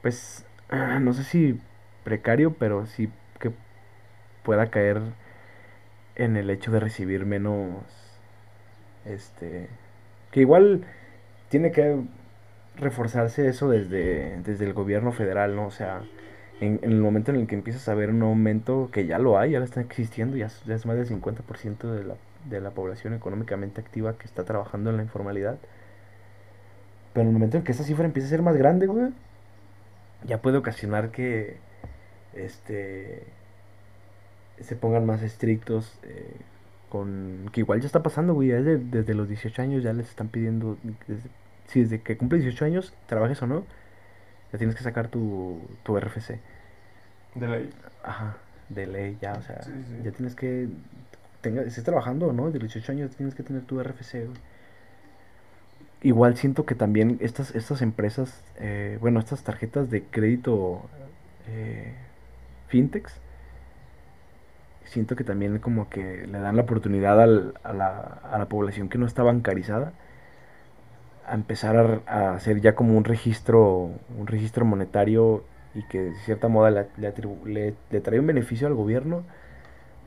pues no sé si precario, pero sí que pueda caer en el hecho de recibir menos, este, que igual tiene que reforzarse eso desde, desde el gobierno federal, ¿no? O sea, en, el momento en el que empiezas a ver un aumento, que ya lo hay, ya lo está existiendo, ya es, más del 50% de la, de la población económicamente activa que está trabajando en la informalidad. Pero en el momento en que esa cifra empiece a ser más grande, güey, ya puede ocasionar que este se pongan más estrictos eh, con que igual ya está pasando, güey, ya desde, desde los 18 años ya les están pidiendo desde- si desde que cumple 18 años, trabajes o no, ya tienes que sacar tu, tu RFC. De ley. Ajá, de ley ya, o sea, Sí, sí. ya tienes que tenga, estés trabajando o no, de los 18 años tienes que tener tu RFC, güey. Igual siento que también estas, estas empresas, eh, bueno, estas tarjetas de crédito eh, fintechs, siento que también como que le dan la oportunidad al- a, la, a la población que no está bancarizada a empezar a, hacer ya como un registro, un registro monetario y que de cierta moda le, le trae un beneficio al gobierno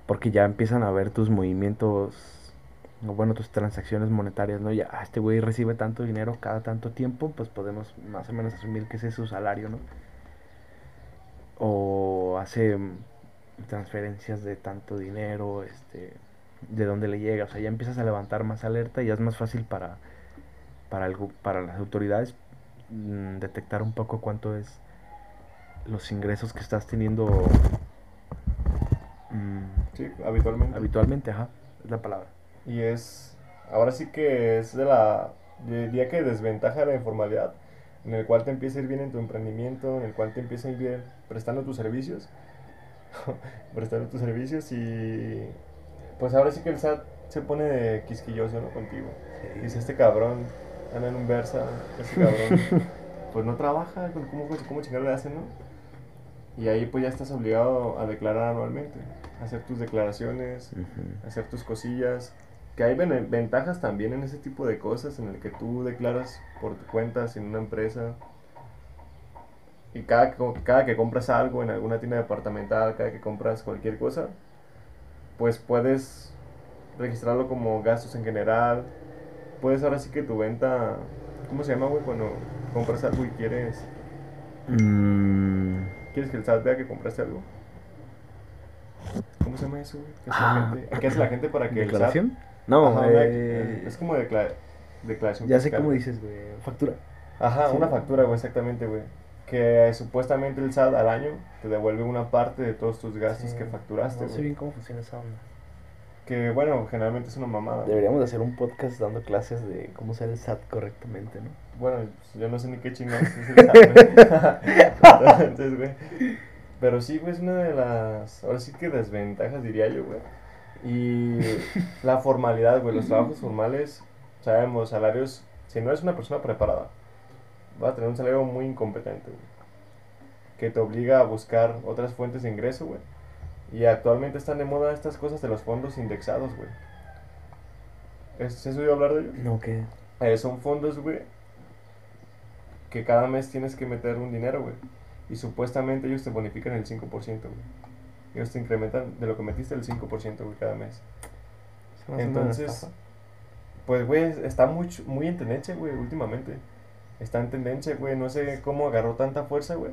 porque ya empiezan a ver tus movimientos, bueno, tus transacciones monetarias, ¿no? Ya, ah, este güey recibe tanto dinero cada tanto tiempo, pues podemos más o menos asumir que ese es su salario, ¿no? O hace transferencias de tanto dinero, este, de dónde le llega, o sea, ya empiezas a levantar más alerta y ya es más fácil para, para, el gu- para las autoridades mm, detectar un poco cuánto es los ingresos que estás teniendo mm, Sí, habitualmente. habitualmente, ajá, es la palabra. Y es, ahora sí que es de la, diría que desventaja de la informalidad, en el cual te empieza a ir bien en tu emprendimiento, en el cual te empieza a ir bien prestando tus servicios, prestando tus servicios y pues ahora sí que el SAT se pone de quisquilloso, ¿no? Contigo. Dice, este cabrón anda en un Versa, este cabrón pues no trabaja, ¿cómo, cómo chingado le hacen, no? Y ahí pues ya estás obligado a declarar anualmente, a hacer tus declaraciones, hacer tus cosillas. Que hay ventajas también en ese tipo de cosas, en el que tú declaras por tu cuenta sin una empresa. Y cada, que co- cada que compras algo en alguna tienda departamental, cada que compras cualquier cosa, pues puedes registrarlo como gastos en general. Puedes ahora sí que tu venta, ¿cómo se llama, güey? Cuando compras algo y quieres, Mm, quieres que el SAT vea que compraste algo. ¿Cómo se llama eso, güey? ¿Qué hace, Ah. la gente? ¿Qué hace la gente para que el SAT ¿Declaración? No, Ajá, una- eh, es como decla- declaración ya sé cómo dices, güey, factura. Ajá, Sí. una factura, güey, exactamente, güey. Que supuestamente el SAT al año te devuelve una parte de todos tus gastos que facturaste, No sé bien cómo funciona esa onda. Que bueno, generalmente es una mamada. Deberíamos de hacer un podcast dando clases de cómo usar el SAT correctamente, ¿no? Bueno, pues, yo no sé ni qué chingados es el SAT. Entonces, güey. Pero sí, güey, es una de las, ahora sí que desventajas, diría yo, güey. Y la formalidad, güey, los trabajos formales, sabemos, salarios, si no eres una persona preparada, vas a tener un salario muy incompetente, güey. Que te obliga a buscar otras fuentes de ingreso, güey. Y actualmente están de moda estas cosas de los fondos indexados, güey. ¿Es- ¿Has oído hablar de ellos? No, que. Eh, son fondos, güey, que cada mes tienes que meter un dinero, güey. Y supuestamente ellos te bonifican el 5%, güey. Ellos te incrementan de lo que metiste el 5%, güey, cada mes. Entonces, pues, güey, está muy, muy en tendencia, güey, últimamente. Está en tendencia, güey. No sé cómo agarró tanta fuerza, güey.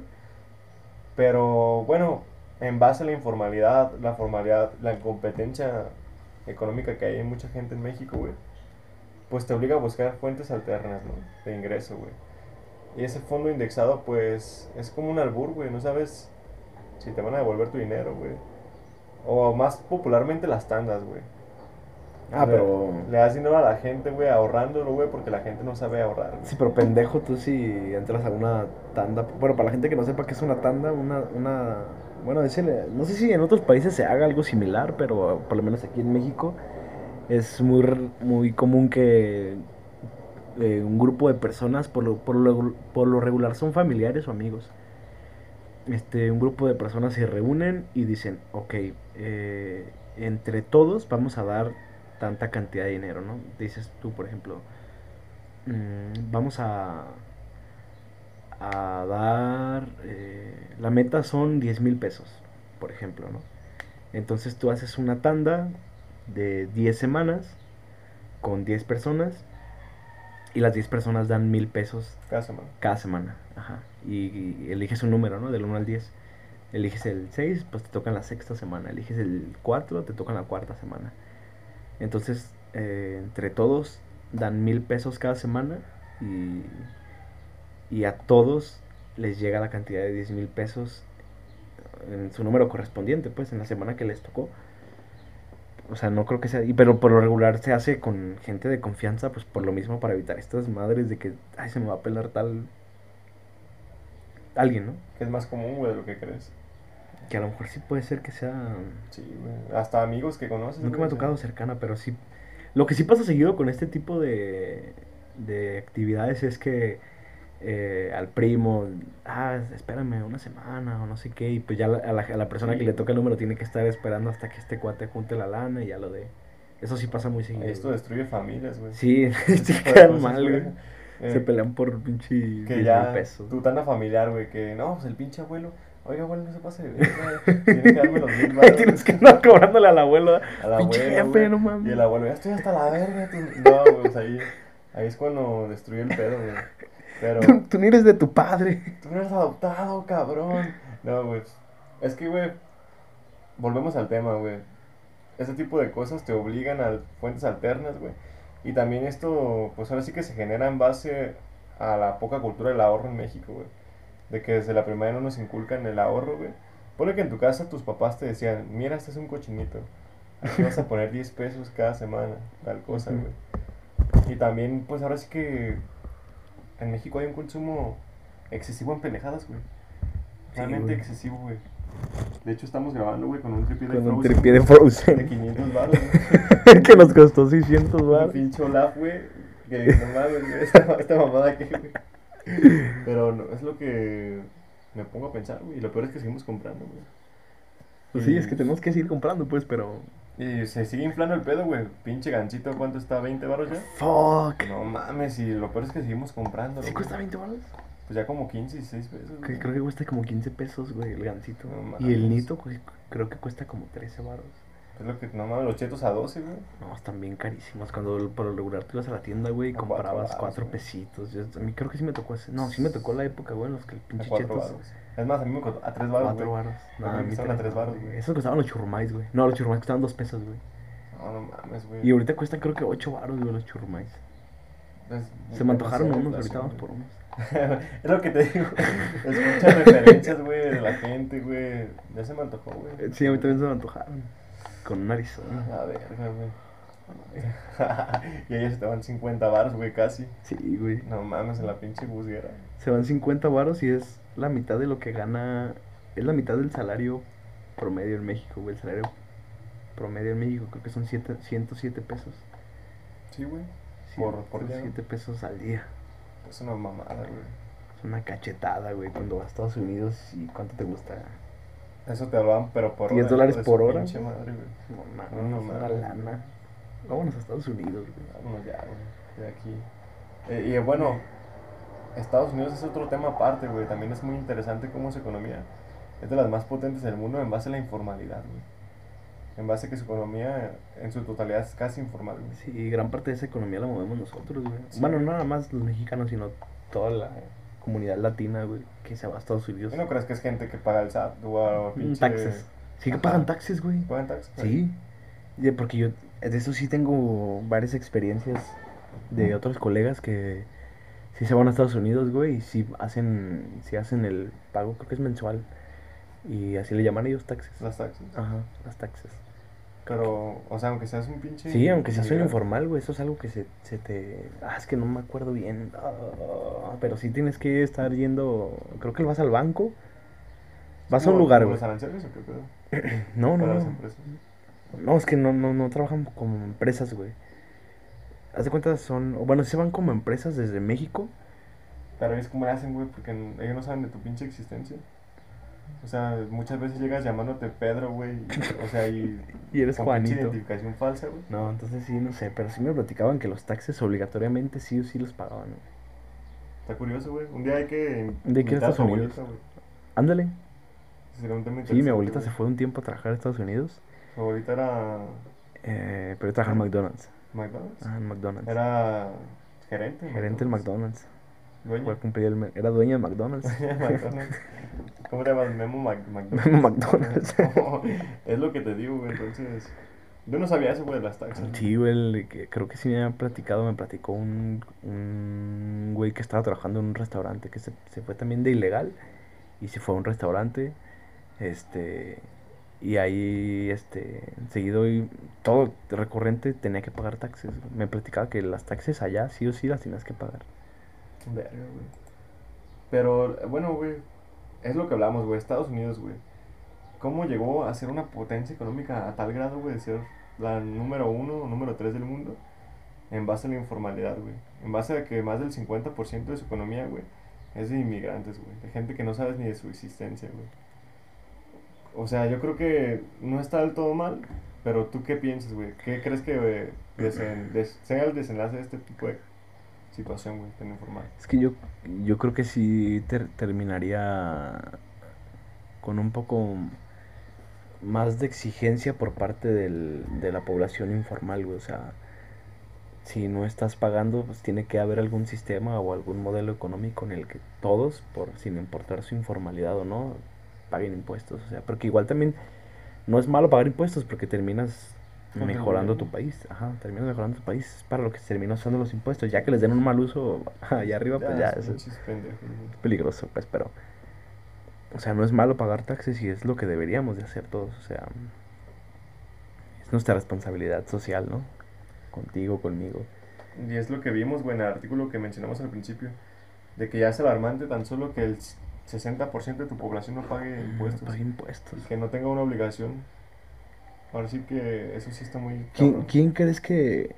Pero, bueno, en base a la informalidad, la formalidad, la incompetencia económica que hay en mucha gente en México, güey, pues te obliga a buscar fuentes alternas, ¿no? De ingreso, güey. Y ese fondo indexado, pues, es como un albur, güey. No sabes si te van a devolver tu dinero, güey. O más popularmente las tandas, güey. Ah, pero. Le das dinero a la gente, güey, ahorrándolo, güey, porque la gente no sabe ahorrar. güey. Sí, pero pendejo tú si entras a una tanda. Bueno, para la gente que no sepa qué es una tanda, una. una bueno, decirle, no sé si en otros países se haga algo similar, pero por lo menos aquí en México es muy, muy común que eh, un grupo de personas, por lo, por, lo, por lo regular son familiares o amigos, este, un grupo de personas se reúnen y dicen, ok, eh, entre todos vamos a dar tanta cantidad de dinero, ¿no? Dices tú, por ejemplo, mm, vamos a, a dar, eh, la meta son 10 mil pesos, por ejemplo, ¿no? Entonces tú haces una tanda de 10 semanas con 10 personas y las 10 personas dan mil pesos Cada semana. cada semana. Ajá. Y, y eliges un número, ¿no? Del 1 al 10. Eliges el 6, pues te toca en la sexta semana. Eliges el 4, te toca en la cuarta semana. Entonces, eh, entre todos dan mil pesos cada semana y, y a todos les llega la cantidad de 10 mil pesos en su número correspondiente, pues en la semana que les tocó. O sea, no creo que sea. Pero por lo regular se hace con gente de confianza, pues por lo mismo, para evitar estas madres de que, ay, se me va a pelar tal. Alguien, ¿no? Es más común, güey, de lo que crees. Que a lo mejor sí puede ser que sea. Sí, güey. Hasta amigos que conoces. Nunca me ha tocado cercana, pero sí. Lo que sí pasa seguido con este tipo de, de actividades es que eh, al primo, ah, espérame una semana o no sé qué, y pues ya la- a la, a la persona que le toca el número tiene que estar esperando hasta que este cuate junte la lana y ya lo de. Eso sí pasa muy seguido. Esto güey. destruye familias, güey. Sí, se quedan mal, güey. güey. Eh, Se pelean por pinche 10 que ya pesos. tu tana familiar, güey, que no, pues el pinche abuelo, oiga, abuelo, no se pase de verga, tiene que darme los mil baros Tienes que andar cobrándole al abuelo. al pinche abuelo, no mames. y el abuelo, ya estoy hasta la verga, tú- no, güey, pues ahí, ahí es cuando destruye el pedo, güey, pero Tú, tú ni eres de tu padre. tú no eres adoptado, cabrón, no, güey, es que, güey, volvemos al tema, güey, ese tipo de cosas te obligan a fuentes alternas, güey, y también esto, pues ahora sí que se genera en base a la poca cultura del ahorro en México, güey. De que desde la primaria no nos inculcan el ahorro, güey. Ponle que en tu casa tus papás te decían, mira, este es un cochinito. Aquí vas a poner 10 pesos cada semana, tal cosa, güey. Y también, pues ahora sí que en México hay un consumo excesivo en pendejadas, güey. Sí, Realmente güey. excesivo, güey. De hecho, estamos grabando, güey, con un tripié de Con un Frozen, tripié de Frozen. de 500 baros, güey. que nos costó 600 Un baros. pinche Olaf, güey. Que no mames, esta, esta mamada aquí, güey. Pero no, es lo que me pongo a pensar, güey. Y lo peor es que seguimos comprando, güey. Pues sí, es que tenemos que seguir comprando, pues, pero. Y se sigue inflando el pedo, güey. Pinche gancito, ¿cuánto está? ¿20 baros ya? Fuck. No mames, y lo peor es que seguimos comprando. ¿Sí cuesta 20 baros? Pues ya como 15, 16 pesos. Que güey. creo que cuesta como 15 pesos, güey, el gancito. No y el nito, pues, creo que cuesta como 13 baros. Es lo que, no mames, los chetos a 12, güey. No, están bien carísimos. Cuando por lo regular tú ibas a la tienda, güey, y A cuatro comprabas 4 güey. pesitos. Yo- a mí creo que sí me tocó ese. No, sí me tocó la época, güey, en los que el A pinche 4 chetos. baros. Es más, a mí me costó a 3 baros, 4 güey. baros. No, a mí costaban a tres tres baros, güey. Esos costaban los churrumais, güey. No, los churrumais costaban 2 pesos, güey. No, no mames, güey. Y ahorita cuestan creo que 8 baros, güey, los churrumais. Es Se me antojaron unos, ahorita inflación, vamos por unos. es lo que te digo. Escucha referencias, güey, de la gente, güey. Ya se me antojó, güey. Sí, a mí también se me antojaron. Con un Arizona. A verga, güey. y ellos se te van 50 baros, güey, casi. Sí, güey. No mames, en la pinche busguera. Se van 50 varos y es la mitad de lo que gana. Es la mitad del salario promedio en México, güey. El salario promedio en México creo que son siete- 107 pesos. Sí, güey. Por- por día, ¿no? 107 pesos al día. Es una mamada, güey. Es una cachetada, güey, cuando vas a Estados Unidos y cuánto te gusta. Eso te hablaban, pero por 10 hora, dólares por hora. Madre. No No, no una lana. Vámonos a Estados Unidos, güey. Vámonos ya, güey. De aquí. Eh, y eh, bueno, Estados Unidos es otro tema aparte, güey. También es muy interesante cómo su economía es de las más potentes del mundo en base a la informalidad, güey. En base a que su economía en su totalidad es casi informal, güey. Sí, gran parte de esa economía la movemos nosotros, güey. Sí. Bueno, no nada más los mexicanos, sino toda la comunidad latina, güey, que se va a Estados Unidos. ¿Y no crees que es gente que paga el SAT o Mm, pinche... Taxes. Sí que Ajá. pagan taxes, güey. ¿Pagan taxes? Sí. Porque yo, de eso sí tengo varias experiencias de otros colegas que sí se van a Estados Unidos, güey, y sí hacen, sí hacen el pago, creo que es mensual. Y así le llaman ellos taxes. Las taxes. Ajá, las taxes. Pero, o sea, aunque seas un pinche... Sí, aunque seas un informal, güey, eso es algo que se, se te... Ah, es que no me acuerdo bien. Ah, pero sí tienes que estar yendo... Creo que vas al banco. Vas a un ¿Como- lugar, güey. los aranceles o qué pedo? No, no, Para las no. empresas. No, es que no, no, no trabajan como empresas, güey. Haz de cuenta, son... Bueno, se van como empresas desde México. Pero es como le hacen, güey, porque ellos no saben de tu pinche existencia. O sea, muchas veces llegas llamándote Pedro, güey. O sea, y. Y eres con Juanito. identificación falsa, güey. No, entonces sí, no sé. Pero sí me platicaban que los taxes obligatoriamente sí o sí los pagaban, güey. Está curioso, güey. Un día hay que. Un día hay que ir a invitar Estados tu Unidos. abuelita, güey. Ándale. Sí, mi abuelita se fue un tiempo a trabajar a Estados Unidos. Su abuelita era. Eh, pero yo trabajaba en McDonald's. McDonald's. Ah, en McDonald's. Era gerente. Gerente en McDonald's. Dueño. Fue a cumplir el Era dueño de McDonald's. McDonald's. ¿Cómo te llamas? Memo Mac- McDonald's. Memo McDonald's. es lo que te digo, güey. Entonces, yo no sabía eso, güey, de las taxas. Sí, güey, creo que sí me había platicado, me platicó un, un güey que estaba trabajando en un restaurante, que se, se fue también de ilegal y se fue a un restaurante, este, y ahí, este, seguido y todo recurrente tenía que pagar taxes. Me platicaba que las taxes allá sí o sí las tenías que pagar. Verga, güey. Pero, bueno, güey, es lo que hablamos, güey. Estados Unidos, güey. ¿Cómo llegó a ser una potencia económica a tal grado, güey, de ser la número uno o número tres del mundo? En base a la informalidad, güey. En base a que más del 50% de su economía, güey, es de inmigrantes, güey. De gente que no sabes ni de su existencia, güey. O sea, yo creo que no está del todo mal, pero ¿tú qué piensas, güey? ¿Qué crees que eh, desen- des- sea el desenlace de este tipo de situación, güey, tan informal? Es que yo, yo creo que sí ter- terminaría con un poco más de exigencia por parte del, de la población informal, güey. O sea, si no estás pagando, pues tiene que haber algún sistema o algún modelo económico en el que todos, por sin importar su informalidad o no, paguen impuestos. O sea, porque igual también no es malo pagar impuestos porque terminas mejorando tu país. Ajá, terminas mejorando tu país. Es para lo que se termina usando los impuestos. Ya que les den un mal uso allá arriba, pues ya son es güey. peligroso, pues, pero... O sea, no es malo pagar taxes y es lo que deberíamos de hacer todos. O sea, es nuestra responsabilidad social, ¿no? Contigo, conmigo. Y es lo que vimos, güey, en el artículo que mencionamos al principio, de que ya es alarmante tan solo que el 60% de tu población no pague impuestos. No pague impuestos. Y que no tenga una obligación. Ahora sí que eso sí está muy... ¿Quién, quién crees que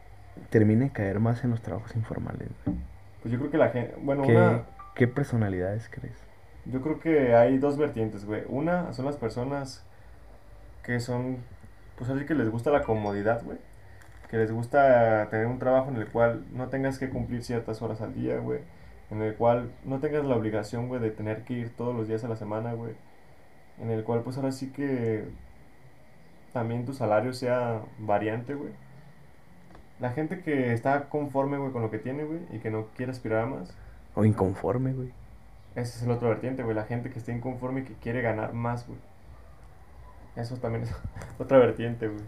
termine de caer más en los trabajos informales? güey? Pues yo creo que la gente... Bueno, ¿Qué, una... ¿Qué personalidades crees? Yo creo que hay dos vertientes, güey. Una son las personas que son, pues así que les gusta la comodidad, güey. Que les gusta tener un trabajo en el cual no tengas que cumplir ciertas horas al día, güey. En el cual no tengas la obligación, güey, de tener que ir todos los días a la semana, güey. En el cual, pues ahora sí que también tu salario sea variante, güey. La gente que está conforme, güey, con lo que tiene, güey, y que no quiere aspirar a más. O inconforme, güey. Ese es el otro vertiente, güey. La gente que está inconforme y que quiere ganar más, güey. Eso también es otra vertiente, güey.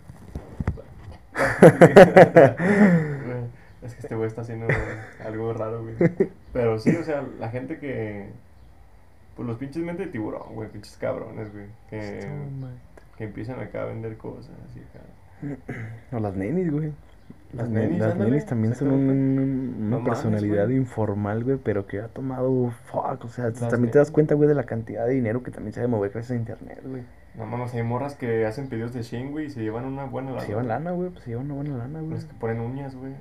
Es que este güey está haciendo algo raro, güey. Pero sí, o sea, la gente que. Pues los pinches mente de tiburón, güey. Pinches cabrones, güey. Que, que empiezan acá a vender cosas, así acá. O las nenis, güey. Las Las, ne- nenis, las ándale, nenis también son un- exactamente. un- una No personalidad informal, güey, pero que ha tomado fuck, o sea, Las también te das cuenta, güey, de la cantidad de dinero que también se debe mover gracias a internet, güey. No mames, hay morras que hacen pedidos de Shein, güey, y se llevan una buena lana. Se llevan lana, güey, pues se llevan una buena lana, güey. Los que ponen uñas, güey.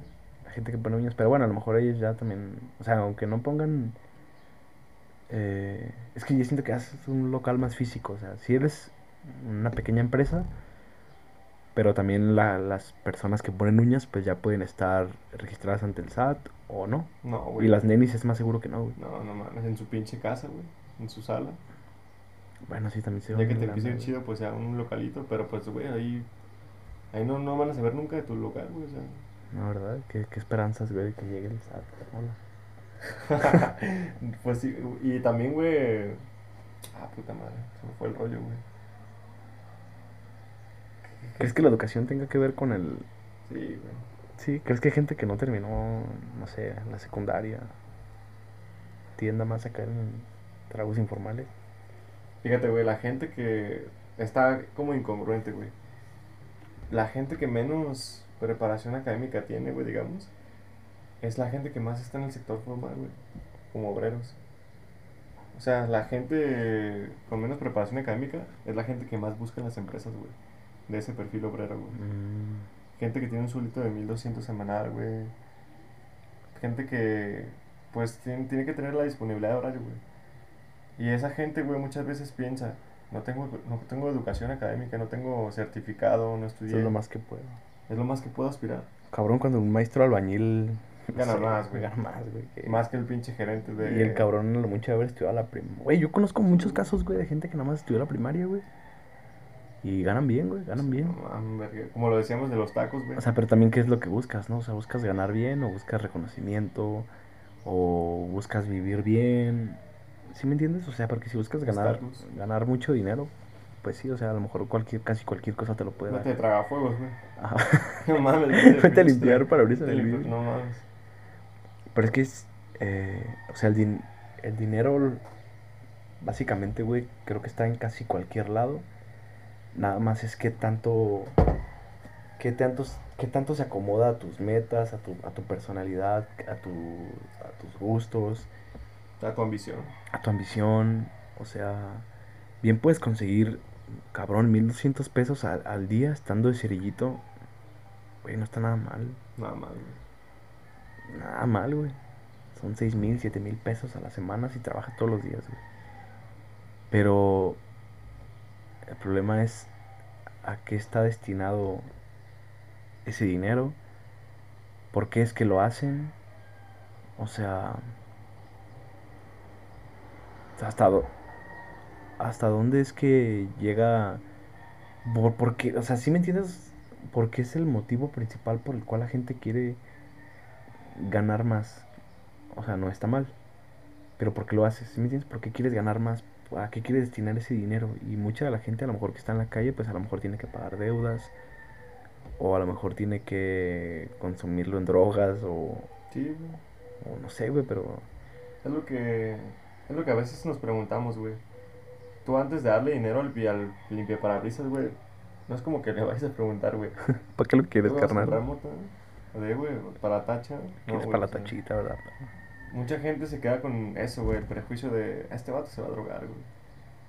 La gente que pone uñas, pero bueno, a lo mejor ellos ya también, o sea, aunque no pongan, eh, es que yo siento que haces un local más físico, o sea, si eres una pequeña empresa, pero también la- las personas que ponen uñas, pues ya pueden estar registradas ante el SAT o no. No, güey. Y las nenis es más seguro que no, güey. No, no mames, en su pinche casa, güey. En su sala. Bueno, sí, también se Ya que te empiece güey. chido, pues sea un localito, pero pues, güey, ahí. Ahí no, no van a saber nunca de tu local, güey, o sea. No, ¿verdad? ¿Qué, qué esperanzas, güey, de que llegue el SAT? Hola. pues sí, y también, güey. Ah, puta madre, se me fue el rollo, güey. ¿Crees que la educación tenga que ver con el... Sí, güey. Sí, ¿crees que hay gente que no terminó, no sé, la secundaria tienda más a caer en tragos informales? Fíjate, güey, la gente que está como incongruente, güey. La gente que menos preparación académica tiene, güey, digamos, es la gente que más está en el sector formal, güey, como obreros. O sea, la gente con menos preparación académica es la gente que más busca en las empresas, güey, de ese perfil obrero, güey. Mm, Gente que tiene un sueldo de 1200 semanal, güey. Gente que, pues, tiene, tiene que tener la disponibilidad de horario, güey. Y esa gente, güey, muchas veces piensa, no tengo, no tengo educación académica, no tengo certificado, no estudié. eso es lo más que puedo. Es lo más que puedo aspirar. Cabrón, cuando un maestro albañil... Gana más, güey. Gana más, güey. que- Más que el pinche gerente de... Y el cabrón a lo mucho de haber estudiado la primaria. Güey, yo conozco muchos casos, güey, de gente que nada más estudió la primaria, güey. Y ganan bien, güey, ganan bien. Como lo decíamos de los tacos, güey. O sea, pero también qué es lo que buscas, ¿no? O sea, buscas ganar bien o buscas reconocimiento o buscas vivir bien. ¿Sí me entiendes? O sea, porque si buscas ganar, ganar mucho dinero, pues sí, o sea, a lo mejor cualquier, casi cualquier cosa te lo puede No dar. te traga fuegos, güey. Ajá. No mames. vete a limpiar te del limpio- vidrio. No mames. Pero es que es, eh, o sea, el, din- el dinero, básicamente, güey, creo que está en casi cualquier lado. Nada más es que tanto, qué tantos, qué tanto se acomoda a tus metas, a tu, a tu personalidad, a, tu, a tus gustos, A tu ambición. a tu ambición. O sea, bien puedes conseguir, cabrón, 1200 pesos al, al día estando de cerillito. Güey, no está nada mal. Nada más, güey. Nada mal, güey. Son seis mil, siete mil pesos a la semana si trabajas todos los días, güey. Pero el problema es a qué está destinado ese dinero, por qué es que lo hacen, o sea, hasta, hasta dónde es que llega, por, por o sea, ¿sí me entiendes? ¿Por qué es el motivo principal por el cual la gente quiere ganar más? O sea, no está mal. Pero ¿por qué lo haces? ¿Sí me entiendes? ¿Por qué quieres ganar más? ¿A qué quieres destinar ese dinero? Y mucha de la gente a lo mejor que está en la calle, pues a lo mejor tiene que pagar deudas. O a lo mejor tiene que consumirlo en drogas. O, Sí, güey. o no sé, güey, pero... Es lo que es lo que a veces nos preguntamos, güey. Tú antes de darle dinero al, al limpiaparabrisas, güey, no es como que le vayas a preguntar, güey. ¿Para qué lo quieres, ¿tú vas a comprar carnal? güey, para la tacha. No, Quieres güey, para la tachita, ¿verdad? Mucha gente se queda con eso, güey, el prejuicio de este vato se va a drogar, güey.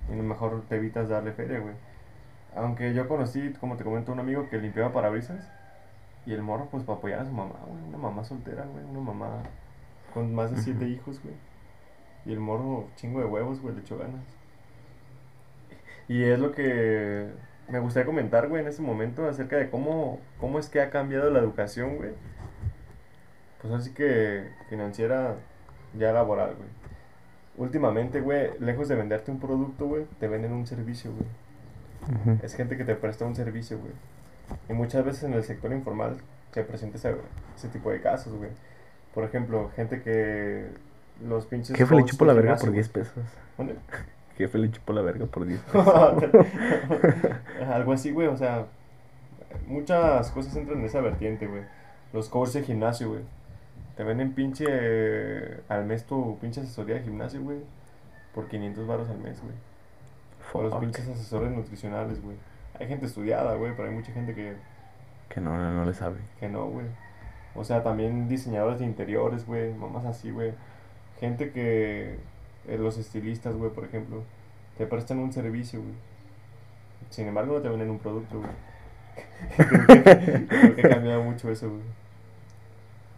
Y a lo mejor te evitas darle feria, güey. Aunque yo conocí, como te comento, un amigo que limpiaba parabrisas. Y el morro, pues, para apoyar a su mamá, güey. Una mamá soltera, güey. Una mamá con más de siete hijos, güey. Y el morro, chingo de huevos, güey, le echó ganas. Y es lo que me gustaría comentar, güey, en ese momento acerca de cómo, cómo es que ha cambiado la educación, güey. Pues así que financiera, ya laboral, güey. Últimamente, güey, lejos de venderte un producto, güey, te venden un servicio, güey. Es gente que te presta un servicio, güey. Y muchas veces en el sector informal se presenta ese, ese tipo de casos, güey. Por ejemplo, gente que los pinches... Jefe le coaches chupo la verga por güey. 10 pesos. ¿Dónde? Jefe le la verga por 10 pesos. Algo así, güey, o sea, muchas cosas entran en esa vertiente, güey. Los coaches de gimnasio, güey. Te venden pinche eh, al mes tu pinche asesoría de gimnasio, güey. Por 500 baros al mes, güey. O los pinches asesores nutricionales, güey. Hay gente estudiada, güey, pero hay mucha gente que, Que no, no, no le sabe. que no, güey. O sea, también diseñadores de interiores, güey. Mamás así, güey. Gente que... eh, los estilistas, güey, por ejemplo. Te prestan un servicio, güey. Sin embargo, no te venden un producto, güey. creo, que, creo que ha cambiado mucho eso, güey.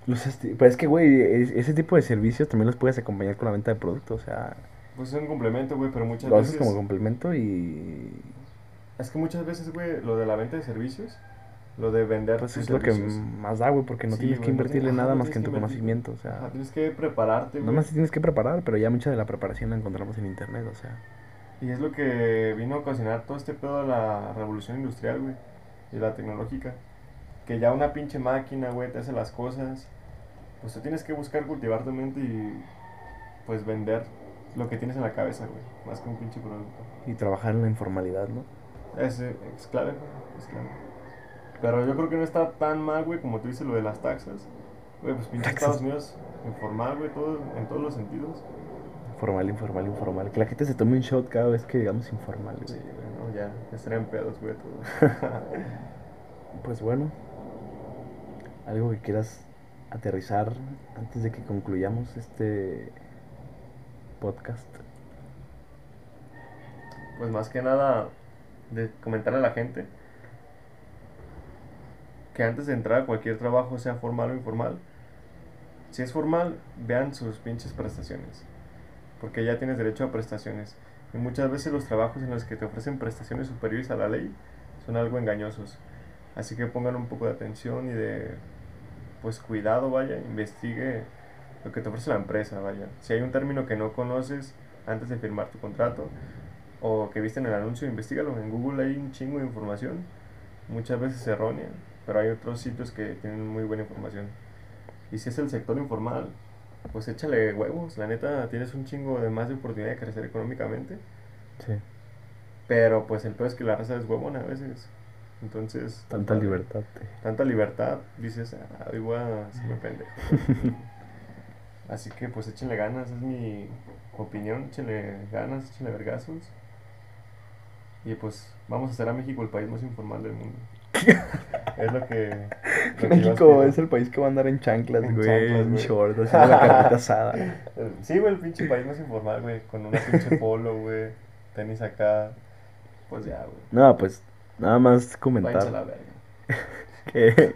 Los esti- Pues es que, güey, es- ese tipo de servicios también los puedes acompañar con la venta de productos. O sea, Pues es un complemento, güey, pero muchas lo haces veces... como complemento y. Es que muchas veces, güey, lo de la venta de servicios, lo de vender Pues es lo que más da, güey, porque no Sí, tienes que no invertirle nada no más que en tu invertir. conocimiento. O sea, Ajá, tienes que prepararte, nada güey. más te tienes que preparar, pero ya mucha de la preparación la encontramos en internet. O sea, Y es lo que vino a ocasionar todo este pedo de la revolución industrial, güey, y la tecnológica. Que ya una pinche máquina, güey, te hace las cosas. Pues tú tienes que buscar cultivar tu mente y pues vender lo que tienes en la cabeza, güey, más que un pinche producto. y trabajar en la informalidad, ¿no? Es, es clave, es clave. Pero yo creo que no está tan mal, güey, como tú dices lo de las taxas. Güey, pues pinche Taxas. Estados Unidos, informal, güey, todo, en todos los sentidos. Informal, informal, informal. Que la gente se tome un shot cada vez que digamos informal, güey. Sí, güey, no, ya, ya estarían pedos, güey, todo. Pues bueno, algo que quieras aterrizar antes de que concluyamos este podcast. pues más que nada de comentarle a la gente que antes de entrar a cualquier trabajo, sea formal o informal, si es formal, vean sus pinches prestaciones, porque ya tienes derecho a prestaciones. Y muchas veces los trabajos en los que te ofrecen prestaciones superiores a la ley son algo engañosos. Así que pongan un poco de atención y de pues cuidado, vaya, investigue lo que te ofrece la empresa, vaya. Si hay un término que no conoces antes de firmar tu contrato, o que viste en el anuncio, investigalo. En Google hay un chingo de información, muchas veces errónea, pero hay otros sitios que tienen muy buena información. Y si es el sector informal, pues échale huevos. La neta, tienes un chingo de más de oportunidad de crecer económicamente. Sí. Pero pues el peor es que la raza es huevona a veces. Entonces. Tanta libertad. Tanta libertad, dices, ah, igual se me pendejo. Así que pues échenle ganas, es mi opinión, échenle ganas, échenle vergazos. Y pues vamos a hacer a México el país más informal del mundo. es lo que... lo México es el país que va a andar en chanclas, En güey. chanclas, En güey. short, haciendo la carnita asada. Eh, Sí, güey, el pinche país más informal, güey. Con una pinche polo, güey. Tenis acá. Pues ya, güey. No, pues nada más a la comentar verga. que.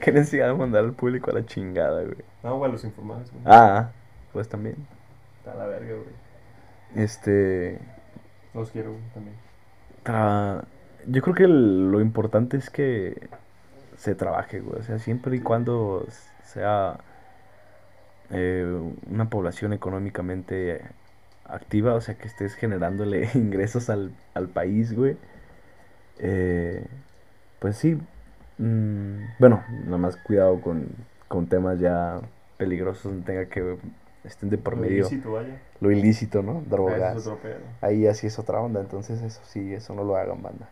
que necesidad de mandar al público a la chingada, güey. No, güey, los informales, güey. Ah, pues también. Está la verga, güey. Este. Los quiero, güey, también. tra- Yo creo que el- lo importante es que se trabaje, güey. O sea, siempre y cuando sea eh, una población económicamente activa, o sea, que estés generándole ingresos al, al país, güey. Eh, pues sí. mm, bueno, nada más cuidado con, con temas ya peligrosos, donde tenga que estén de por Lo medio ilícito, vaya. lo ilícito, ¿no? Ah, Drogas. es. Ahí así es otra onda, entonces eso sí, eso no lo hagan, banda.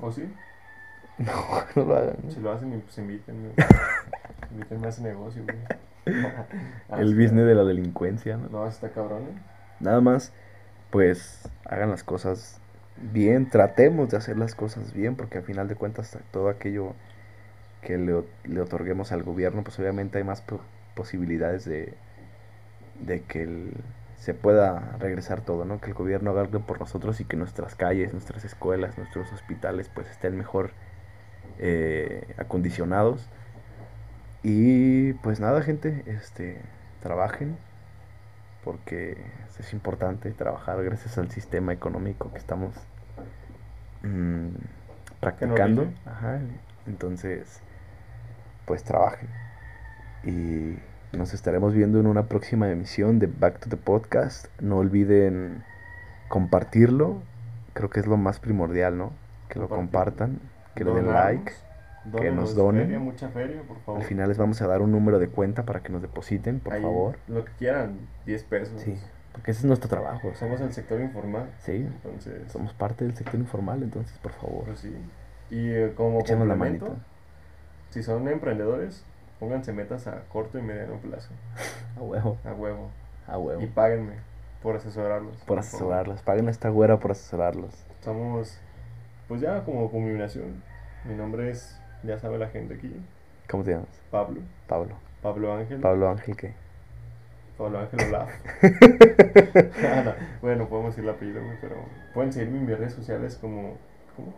¿O sí? No, no lo hagan. Si lo hacen, pues invítenme. invítenme a ese negocio, güey. El business de la delincuencia, ¿no? No, está cabrón, ¿eh? Nada más, pues hagan las cosas bien, tratemos de hacer las cosas bien, porque al final de cuentas todo aquello que le, le otorguemos al gobierno, pues obviamente hay más po- posibilidades de, de que el- se pueda regresar todo, ¿no? Que el gobierno haga algo por nosotros y que nuestras calles, nuestras escuelas, nuestros hospitales, pues estén mejor eh, acondicionados. Y pues nada, gente, este, trabajen, porque es importante trabajar gracias al sistema económico que estamos mm, practicando. Ajá, entonces, pues trabajen. Y nos estaremos viendo en una próxima emisión de Back to the Podcast. No olviden compartirlo. Creo que es lo más primordial, ¿no? Que lo compartan, que le den Donarnos, dónenos nos donen. feria, mucha feria, por favor. Al final les vamos a dar un número de cuenta para que nos depositen, por Ahí, favor. Lo que quieran, 10 pesos. Sí, porque ese es nuestro trabajo. Somos el sector informal, Sí, entonces. somos parte del sector informal, entonces, por favor, Pues sí. Y eh, como échenos la complemento, manita. si son emprendedores, pónganse metas a corto y mediano plazo. A huevo, A huevo. a huevo. Y páguenme por asesorarlos. Por asesorarlos. Paguen a esta güera por asesorarlos. Somos, pues ya como combinación. Mi nombre es, ya sabe la gente aquí, ¿Cómo te llamas? Pablo. Pablo. Pablo Ángel. Pablo Ángel, ¿qué? Pablo Ángel Olaf. Ah, no, bueno, podemos decir el apellido, güey, pero pueden seguirme en mis redes sociales como. ¿Cómo?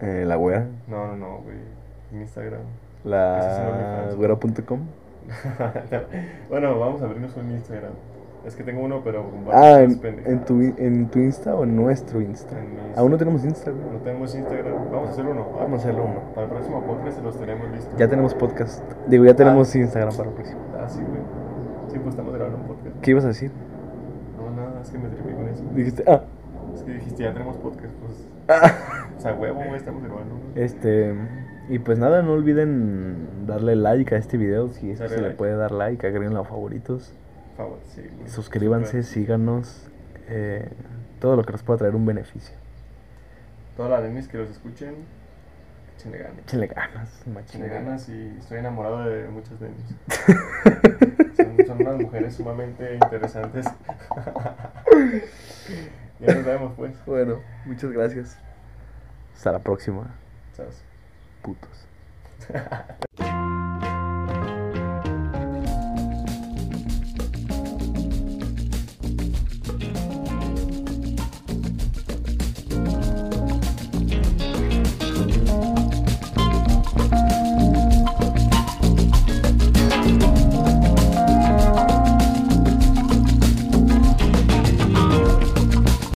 Eh, la güera. No, no, no, güey. En Instagram. Es La OnlyFans. güera.com. bueno, vamos a abrirnos un Instagram. Es que tengo uno, pero con Ah, en, en, tu, en tu Insta o en nuestro Insta. En Aún no tenemos Instagram. No tenemos Instagram. Vamos a hacer uno. ¿va? Vamos a hacerlo uno. Para el próximo podcast se los tenemos listos. Ya tenemos podcast. Digo, ya tenemos Instagram para el próximo. Ah, sí, güey. Sí, pues estamos grabando un podcast. ¿Qué ibas a decir? No, nada, es que me tripé con eso. Dijiste, ah. Es que dijiste, ya tenemos podcast, pues. ah. O sea, huevo, güey, estamos grabando uno. Este, y pues nada, no olviden darle like a este video. Si es que Darle se le puede dar like, agréguenlo a favoritos. Favor, sí. güey. Suscríbanse, síganos. eh, todo lo que nos pueda traer un beneficio. Todas las nenis que los escuchen, échenle ganas. Échenle ganas, Échenle ganas y estoy enamorado de muchas nenis. son, son unas mujeres sumamente interesantes. ya nos vemos, pues. Bueno, muchas gracias. Hasta la próxima, Chao. putos.